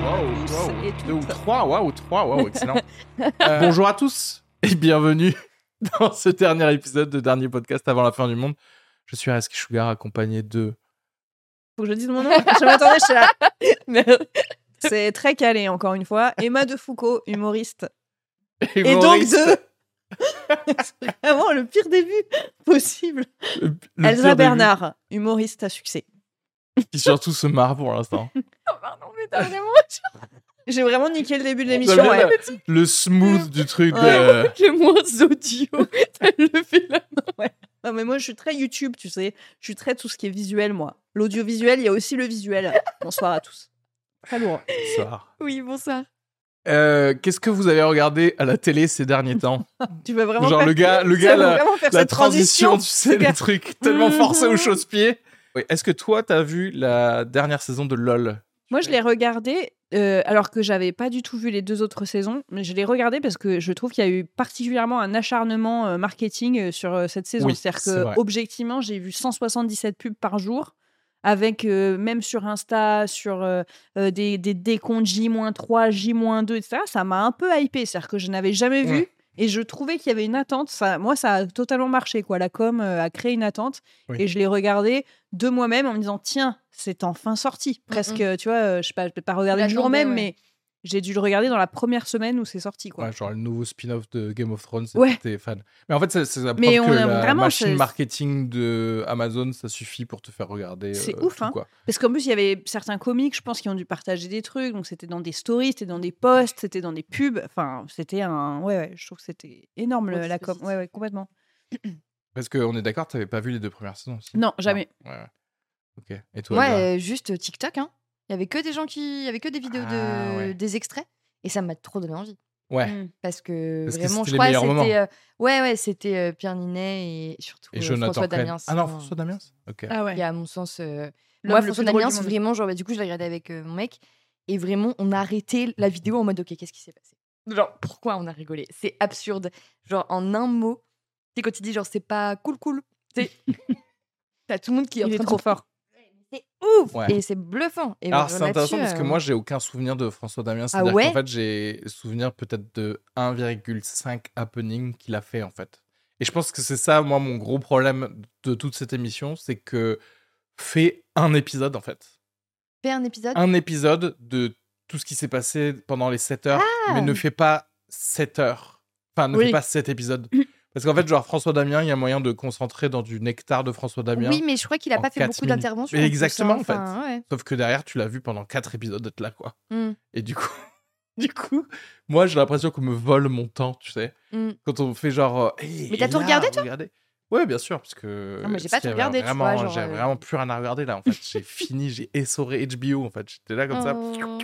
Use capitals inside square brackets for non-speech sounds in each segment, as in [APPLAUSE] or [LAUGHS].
Waouh, tous waouh. et Deux ou toutes. trois, waouh, trois, waouh, excellent. [LAUGHS] Euh, bonjour à tous et bienvenue [LAUGHS] dans ce dernier épisode de dernier podcast avant la fin du monde. Je suis Reski Sugar accompagné de. Faut que je dise mon nom. Je m'attendais, je suis là. [LAUGHS] C'est très calé, encore une fois. Emma de Foucault, humoriste. Et donc de. [LAUGHS] C'est vraiment le pire début possible. Le- le Elsa début, Bernard, humoriste à succès. Qui surtout se marre pour l'instant. [LAUGHS] Oh, pardon, mais t'as vraiment. J'ai vraiment niqué le début de l'émission. Ouais. le- smooth du truc de. Ouais. le moins audio. Elle le fait là. Non, mais moi, je suis très YouTube, tu sais. Je suis très tout ce qui est visuel, moi. L'audiovisuel, il y a aussi le visuel. [LAUGHS] Bonsoir à tous. Très lourd. Bonsoir. Oui, bonsoir. Euh, Qu'est-ce que vous avez regardé à la télé ces derniers temps? Tu veux vraiment Genre faire... le gars, le gars, la, transition, tu sais, les trucs tellement forcés au Mhm. chausse-pied. Oui. Est-ce que toi, t'as vu la dernière saison de LOL? Moi, je l'ai regardé, euh, alors que j'avais pas du tout vu les deux autres saisons, mais je l'ai regardé parce que je trouve qu'il y a eu particulièrement un acharnement euh, marketing euh, sur euh, cette saison. Oui, C'est-à-dire c'est que, vrai. objectivement, j'ai vu 177 pubs par jour, avec même sur Insta, sur euh, des, des décomptes J-3, J-2, etc. Ça m'a un peu hypé, c'est-à-dire que je n'avais jamais vu. Ouais. Et je trouvais qu'il y avait une attente. Ça, moi, ça a totalement marché. Quoi. La com euh, a créé une attente. Oui. Et je l'ai regardé de moi-même en me disant tiens, c'est enfin sorti. Presque, tu vois, euh, je sais pas, je vais pas regarder le jour même, ouais. mais j'ai dû le regarder dans la première semaine où c'est sorti. Quoi. Ouais, genre le nouveau spin-off de Game of Thrones, Ouais. c'était fan. Mais en fait, la preuve Mais que la vraiment, machine marketing de Amazon, ça suffit pour te faire regarder. C'est euh, ouf, tout, hein. quoi. Parce qu'en plus, il y avait certains comiques, je pense, qui ont dû partager des trucs. Donc, c'était dans des stories, c'était dans des posts, c'était dans des pubs. Enfin, c'était un. Ouais, ouais, je trouve que c'était énorme la com. Ouais, ouais, complètement. Parce qu'on est d'accord, t'avais pas vu les deux premières saisons aussi Non, jamais. Ouais, ouais. Ok. Et toi Elsa euh, juste TikTok. Hein. Il y avait que des gens qui. Il y avait que des vidéos Ah, de... ouais. des extraits. Et ça m'a trop donné envie. Ouais. Mm. Parce que Parce vraiment, je crois c'était. euh, Ouais, ouais, c'était euh, Pierre Ninet et surtout Et euh, François. Damiens. Ah non, François Damiens Ok. Ah ouais. Qui, à mon sens. euh, Moi, François Damiens, vraiment, genre, bah, du coup, je l'ai regardé avec euh, mon mec. Et vraiment, on a arrêté la vidéo en mode, ok, qu'est-ce qui s'est passé? Genre, pourquoi on a rigolé? C'est absurde. Genre, en un mot, tu sais, quand tu dis, genre, c'est pas cool, cool. Tu sais, [LAUGHS] t'as tout le monde qui est en Il est train trop de fort. C'est ouf Ouais. Et c'est bluffant. Et Alors, c'est intéressant parce que euh, moi, j'ai aucun souvenir de François Damiens. C'est-à-dire ouais? qu'en fait, j'ai souvenir peut-être de 1,5 happening qu'il a fait, en fait. Et je pense que c'est ça, moi, mon gros problème de toute cette émission, c'est que fait un épisode, en fait. Fais un épisode? Un épisode de tout ce qui s'est passé pendant les 7 heures, mais ne fait pas 7 heures. Enfin, ne Oui. fait pas 7 épisodes. [CLEARS THROAT] Parce qu'en fait, genre, François Damien, il y a moyen de concentrer dans du nectar de François Damien. Oui, mais je crois qu'il a pas fait quatre beaucoup d'interventions. Exactement, en fait. Enfin, ouais. Sauf que derrière, tu l'as vu pendant 4 épisodes d'être là, quoi. Mm, Et du coup, [LAUGHS] du coup, moi j'ai l'impression qu'on me vole mon temps, tu sais. mm. Quand on fait genre. euh, Hey, Mais t'as tout regardé, toi? regardez. Ouais, bien sûr, parce que. Non, mais j'ai pas tout regardé, tu Vraiment, vois, j'ai euh, vraiment plus rien à regarder là. En fait, j'ai [LAUGHS] fini, j'ai essoré HBO. En fait, j'étais là comme ça. Oh.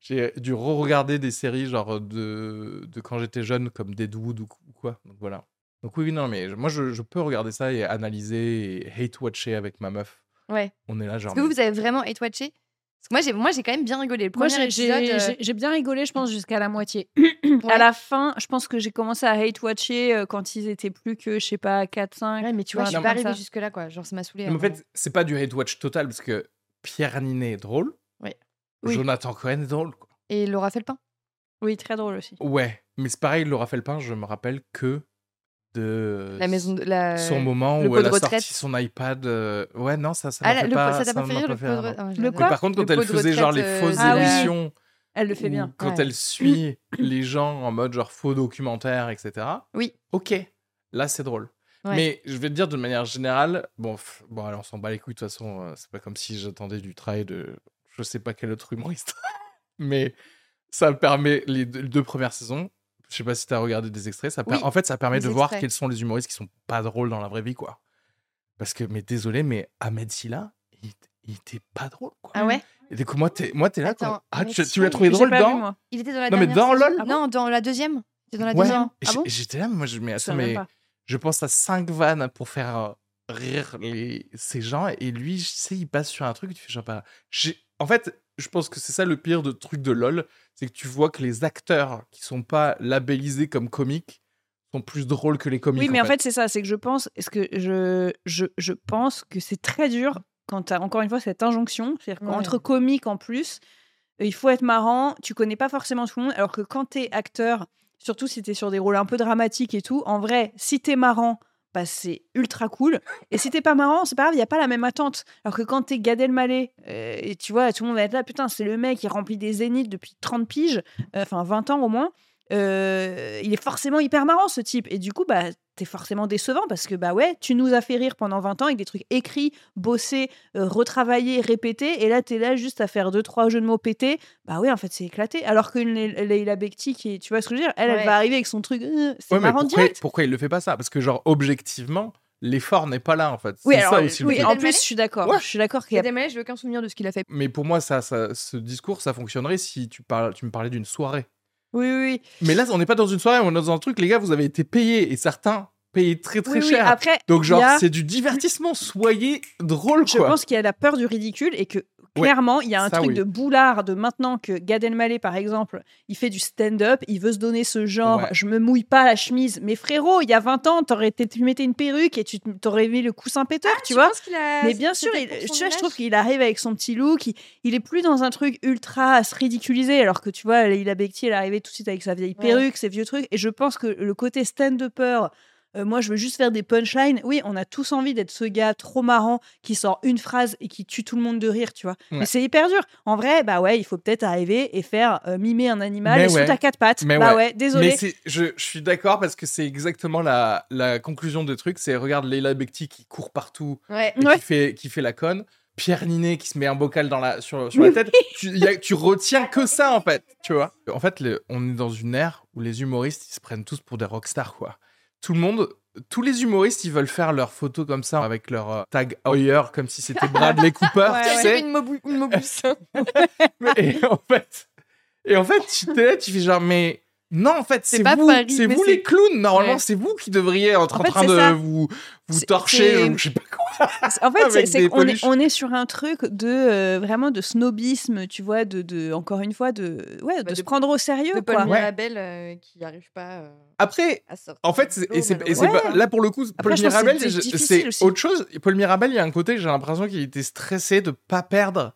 J'ai dû re-regarder des séries genre de, de quand j'étais jeune, comme Deadwood ou quoi. Donc voilà. Donc oui, oui, non, mais moi je, je peux regarder ça et analyser et hate-watcher avec ma meuf. Ouais. On est là, genre. Est-ce que vous, vous avez vraiment hate-watché? Parce que moi, j'ai, moi, j'ai quand même bien rigolé. Le Moi, premier j'ai euh, j'ai- bien rigolé, je pense, jusqu'à la moitié. [CLEARS THROAT] ouais. À la fin, je pense que j'ai commencé à hate-watcher euh, quand ils étaient plus que, je sais pas, 4-5. Ouais, mais tu vois, je suis pas arrivée jusque-là, quoi. Genre, ça m'a saoulé. Mais en fait, c'est pas du hate-watch total parce que Pierre Ninet est drôle. Ouais. Oui. Jonathan Cohen est drôle. quoi. Et Laura Felpin Oui, très drôle aussi. Ouais, mais c'est pareil, Laura Felpin, je me rappelle que de La maison de la. son moment le où elle de a retraite. sorti son iPad. euh, Ouais, non, ça, ça Ah, fait le- pas. ça t'a pas m'a fait rire le fait pot de Ah, Le quoi Mais par contre, Le quand elle faisait genre les retraite, fausses euh, Ah oui. émissions, Elle le fait bien. quand Ouais. elle suit les gens en mode genre faux documentaire, etc. Oui. Ok, là c'est drôle. Ouais. Mais je vais te dire de manière générale, bon, pff, bon alors on s'en bat les couilles de toute façon, euh, c'est pas comme si j'attendais du travail de je sais pas quel autre humoriste. [LAUGHS] Mais ça me permet, les deux, les deux premières saisons, je sais pas si tu as regardé des extraits, ça per- Oui, en fait ça permet de voir quels sont les humoristes qui sont pas drôles dans la vraie vie, quoi. Parce que, mais désolé, mais Ahmed Silla, il, il était pas drôle, quoi. Ah ouais? Et du coup, moi, t'es, moi, t'es là, Attends, quoi. Ah, tu, l'as trouvé drôle vu, dans. Il était dans la Non, mais dans LOL Ah bon? Non, dans la deuxième. C'est dans la Ouais. deuxième. Ah bon? J'étais là, moi, je, mais Je attends, mais je pense à cinq vannes pour faire euh, rire les... ces gens et lui, tu sais, il passe sur un truc, tu fais genre pas. j'ai- En fait, je pense que c'est ça le pire de truc de LoL, c'est que tu vois que les acteurs qui sont pas labellisés comme comiques sont plus drôles que les comiques. Oui, mais en fait, c'est ça, c'est que je pense, est-ce que je, je, je pense que c'est très dur quand tu as encore une fois cette injonction, c'est-à-dire Ouais. qu'entre comiques en plus, euh, il faut être marrant, tu connais pas forcément tout le monde, alors que quand tu es acteur, surtout si tu es sur des rôles un peu dramatiques et tout, en vrai, si tu es marrant, bah, c'est ultra cool. Et si t'es pas marrant, c'est pas grave, il n'y a pas la même attente. Alors que quand t'es Gad Elmaleh, euh, et tu vois, tout le monde va être là, putain, c'est le mec qui remplit des zéniths depuis 30 piges, euh, enfin 20 ans au moins, euh, il est forcément hyper marrant ce type. Et du coup, bah, t'es forcément décevant parce que, bah ouais, tu nous as fait rire pendant 20 ans avec des trucs écrits, bossés, euh, retravaillés, répétés, et là, t'es là juste à faire deux, trois jeux de mots pétés. Bah ouais, en fait, c'est éclaté. Alors Le- Leila Bekti, qui est, tu vois ce que je veux dire, elle, elle va arriver avec son truc, euh, c'est Ouais, mais marrant pourquoi, direct. pourquoi il le fait pas ça? Parce que, genre, objectivement, l'effort n'est pas là, en fait. Oui, alors, ça aussi le oui, en plus, je suis d'accord. Ouais. Je suis d'accord qu'il y a Elmaleh, j'ai aucun souvenir de ce qu'il a fait. Mais pour moi, ça, ça, ce discours, ça fonctionnerait si tu, parles, tu me parlais d'une soirée. Oui, oui. Mais là, on n'est pas dans une soirée, on est dans un truc, les gars, vous avez été payés, et certains payés très très Oui, oui, cher. Après, Donc, genre, a- c'est du divertissement, soyez drôle, Je quoi. pense qu'il y a la peur du ridicule et que clairement, il y a un ça, truc oui. de boulard de maintenant que Gad Elmaleh, par exemple, il fait du stand-up, il veut se donner ce genre, Ouais. je me mouille pas la chemise. Mais frérot, il y a 20 ans, t'aurais été, tu mettais une perruque et tu t'aurais mis le coussin péteur, tu vois. a- Mais bien sûr, il- tu vois, je trouve qu'il arrive avec son petit look, il, il est plus dans un truc ultra à se ridiculiser, alors que tu vois, Leila Bekti, elle est arrivée tout de suite avec sa vieille Ouais. perruque, ses vieux trucs, et je pense que le côté stand-upper, euh, moi je veux juste faire des punchlines, oui, on a tous envie d'être ce gars trop marrant qui sort une phrase et qui tue tout le monde de rire, tu vois. Ouais. Mais c'est hyper dur. En vrai, bah ouais, il faut peut-être arriver et faire euh, mimer un animal sous ouais. ta quatre pattes. Mais bah ouais. ouais, désolé. Mais je, je suis d'accord parce que c'est exactement la, la conclusion des trucs. C'est regarde Leila Bekti qui court partout et qui, fait, qui fait la conne. Pierre Ninet qui se met un bocal dans la, sur, sur la [LAUGHS] tête. tu, y a- tu retiens que ça en fait, tu vois. En fait, le- on est dans une ère où les humoristes ils se prennent tous pour des rockstars quoi. Tout le monde, tous les humoristes ils veulent faire leurs photos comme ça avec leur euh, tag Hoyer comme si c'était Bradley Cooper, Ouais, tu ouais. sais. Une, mobu- une mobus. [LAUGHS] et en fait, et en fait, tu t'es là, tu fais genre, mais non, en fait, C'est vous, Paris, c'est vous c'est- les clowns. Normalement, Ouais. c'est vous qui devriez être en, En fait, train de ça. vous, vous C'est- torcher, c'est- ou je sais pas quoi. En fait, [LAUGHS] c'est- qu'on est, on est sur un truc de euh, vraiment de snobisme, tu vois, de, de encore une fois de ouais, de, se prendre au sérieux de Paul quoi. Mirabel euh, qui n'arrive pas euh, Après, à sortir. en fait, et c'est et c'est malheureusement. pas- là pour le coup, Après, Paul Mirabel, c'est autre chose. Paul Mirabel, il y a un côté, j'ai l'impression qu'il était stressé de pas perdre.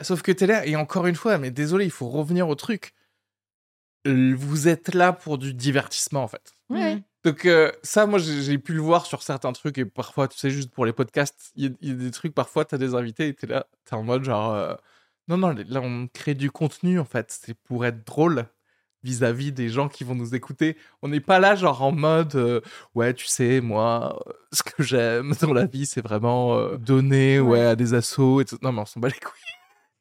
Sauf que t'es là, et encore une fois, mais désolé, il faut revenir au truc. Vous êtes là pour du divertissement, en fait. Ouais. Mm. Donc euh, ça, moi, j'ai pu le voir sur certains trucs et parfois, tu sais, juste pour les podcasts, il y, a- il y a des trucs, parfois, t'as des invités et t'es là, t'es en mode genre, euh, non, non, là, on crée du contenu, en fait, c'est pour être drôle vis-à-vis des gens qui vont nous écouter. On n'est pas là, genre, en mode, euh, ouais, tu sais, moi, ce que j'aime dans la vie, c'est vraiment euh, donner, ouais. Ouais. à des assos et tout. Non, mais on s'en bat les couilles.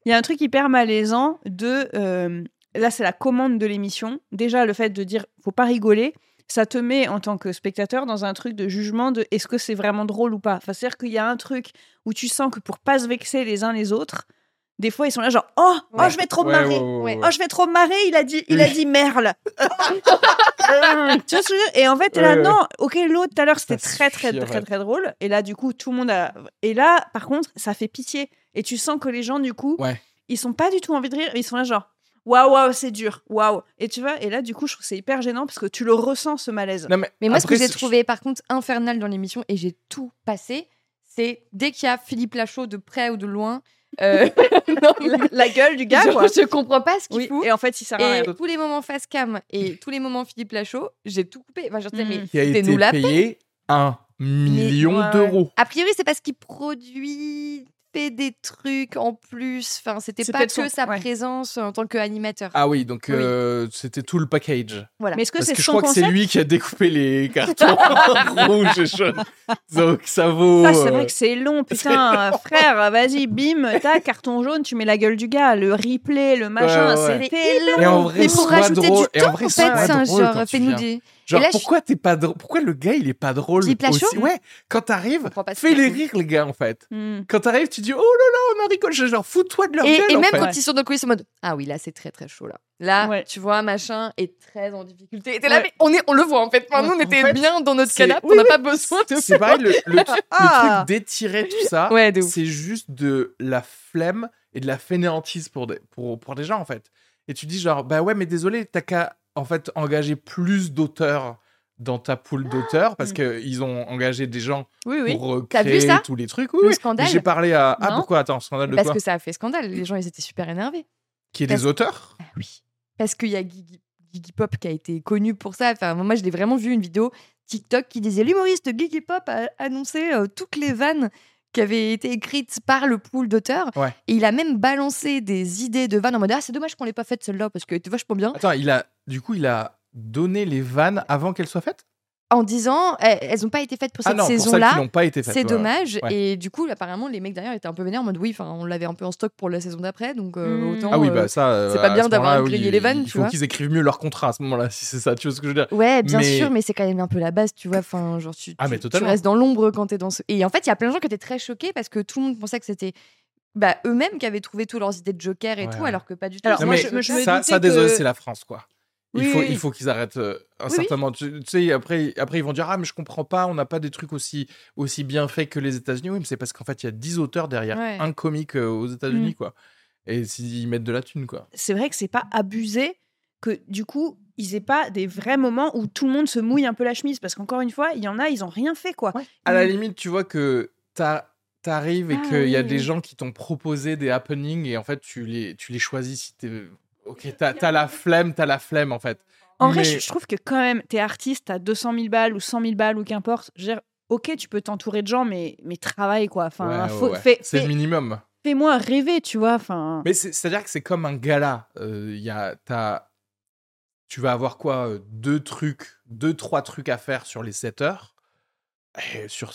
Il y a un truc hyper malaisant de euh, là c'est la commande de l'émission. Déjà le fait de dire faut pas rigoler, ça te met en tant que spectateur dans un truc de jugement de est-ce que c'est vraiment drôle ou pas? Enfin, c'est-à-dire qu'il y a un truc où tu sens que pour pas se vexer les uns les autres, des fois ils sont là genre oh oh je vais trop me Ouais, marrer. ouais, ouais, Ouais. ouais. Oh, je vais trop me marrer, il a dit, il a dit merle. [LAUGHS] tu vois ce que je veux dire? Et en fait, là, non, ok, l'autre tout à l'heure, c'était très, très, très, fait. très drôle. Et là, du coup, tout le monde a. Et là, par contre, ça fait pitié. Et tu sens que les gens, du coup, Ouais. ils sont pas du tout envie de rire. Ils sont là, genre, waouh, waouh, c'est dur, waouh. Et tu vois, et là, du coup, je trouve que c'est hyper gênant parce que tu le ressens, ce malaise. Non, mais, Mais moi, ce que j'ai trouvé par contre infernal dans l'émission, et j'ai tout passé, c'est dès qu'il y a Philippe Lachaud de près ou de loin, euh, [LAUGHS] non, La, la gueule du gars, je, quoi. je comprends pas ce qu'il Oui, fout. et en fait, il sert à rien. Et tous les moments face cam et tous les moments Philippe Lachaud, j'ai tout coupé. Enfin, je sais, mais qui a été la paix. payé un million ouais, ouais. d'euros. A priori, c'est parce qu'il produit, fait des trucs en plus. Enfin, c'était pas que son- sa ouais. présence en tant qu'animateur. Ah oui, donc Oui. euh, c'était tout le package. Voilà. Mais est-ce que Parce c'est que je crois que c'est lui qui a découpé les [LAUGHS] cartons [LAUGHS] rouges et jaunes. Donc ça vaut. Ça, c'est euh, vrai que c'est long, putain, [LAUGHS] frère, vas-y, bim, tac, carton jaune, tu mets la gueule du gars, le replay, le machin, Ouais, ouais. c'était long. Et en vrai, Mais pour rajouter drôle. du Et en temps, vrai, en fait, c'est un drôle genre, fais-nous des. Genre, là, je- pourquoi t'es pas drôle Pourquoi le gars, il est pas drôle aussi Ouais, quand t'arrives, fais les rires, les gars, en fait. Hmm. Quand t'arrives, tu dis, oh là là, on a rigolé. Genre, fous-toi de leur Et, gueule, et en même fait. quand Ouais. ils sont dans le en mode Ah oui, là c'est très très chaud là. Là, Ouais. tu vois, machin est très en difficulté. Et t'es là, Ouais. mais on, est, on le voit en fait. Enfin, nous, on En était fait, bien dans notre c'est- canapé, oui, on n'a oui. pas besoin de C'est pareil, le, le, [LAUGHS] le Ah. truc d'étirer tout ça, c'est juste de la flemme et de la fainéantise pour des, pour, pour des gens, en fait. Et tu dis, genre, bah ouais, mais désolé, t'as qu'à, en fait, engager plus d'auteurs dans ta pool d'auteurs parce Mm. qu'ils ont engagé des gens Oui, oui. pour euh, créer ça tous les trucs. Oui, Le scandale. J'ai parlé à. Ah, Non. pourquoi? Attends, scandale de Parce quoi? que ça a fait scandale. Les gens, ils étaient super énervés. Qui est parce- des auteurs? Ah oui. Parce qu'il y a Gigi, Gigi Pop qui a été connu pour ça. Enfin, moi, je l'ai vraiment vu une vidéo TikTok qui disait l'humoriste Gigi Pop a annoncé euh, toutes les vannes qui avaient été écrites par le pool d'auteurs. Ouais. Et il a même balancé des idées de vannes en mode Ah, c'est dommage qu'on l'ait pas faite celle-là parce qu'elle était vachement bien. Attends, il a. Du coup, il a donné les vannes avant qu'elles soient faites? En disant Eh, Elles n'ont pas été faites pour Ah cette non, pour celles qui saison-là. n'ont pas été faites. C'est dommage. Ouais. Et du coup, apparemment, les mecs derrière étaient un peu vénères en mode oui, enfin, on l'avait un peu en stock pour la saison d'après, donc euh, Mm. autant. Ah oui, euh, bah ça. euh, c'est pas bien ce d'avoir grillé oui, les vannes, Il tu faut vois. qu'ils écrivent mieux leur contrat à ce moment-là, [LAUGHS] si c'est ça, tu vois ce que je veux dire. Ouais, bien Mais- sûr, mais c'est quand même un peu la base, tu vois. Enfin, genre, tu, Ah, tu- mais tu restes dans l'ombre quand t'es dans ce. Et en fait, il y a plein de gens qui étaient très choqués parce que tout le monde pensait que c'était bah, eux-mêmes qui avaient trouvé tous leurs idées de Joker et Ouais, tout, ouais. alors que pas du tout. Alors, Non, moi, je- je me ça, ça, désolé, que- c'est la France, quoi. Il Oui, faut, oui, il faut qu'ils arrêtent euh, un Oui, certain moment. Tu, tu sais, après, après, ils vont dire Ah, mais je comprends pas, on n'a pas des trucs aussi, aussi bien faits que les États-Unis. Oui, mais c'est parce qu'en fait, il y a 10 auteurs derrière Ouais. un comique euh, aux États-Unis, Mm. quoi. Et s'ils mettent de la thune, quoi. c'est vrai que c'est pas abusé que du coup ils aient pas des vrais moments où tout le monde se mouille un peu la chemise parce qu'encore une fois il y en a ils ont rien fait quoi. À la limite, tu vois que t'as- t'arrives et Ah, qu'il y a oui, des gens qui t'ont proposé des happenings et en fait, tu les, tu les choisis si t'es. Ok, t'as as la flemme, t'as la flemme, en fait. En vrai je, je trouve que quand même t'es artiste t'as 200 000 balles ou 100 000 balles ou qu'importe. Je veux dire, ok tu peux t'entourer de gens mais mais travaille quoi. Enfin Ouais, ouais, faut- ouais. fais- c'est fais- le minimum. fais-moi rêver tu vois. Enfin Mais c'est- c'est-à-dire que c'est comme un gala. Euh, y a, t'as- tu vas avoir quoi euh, Deux trucs, deux, trois trucs à faire sur les 7 heures. Et sur,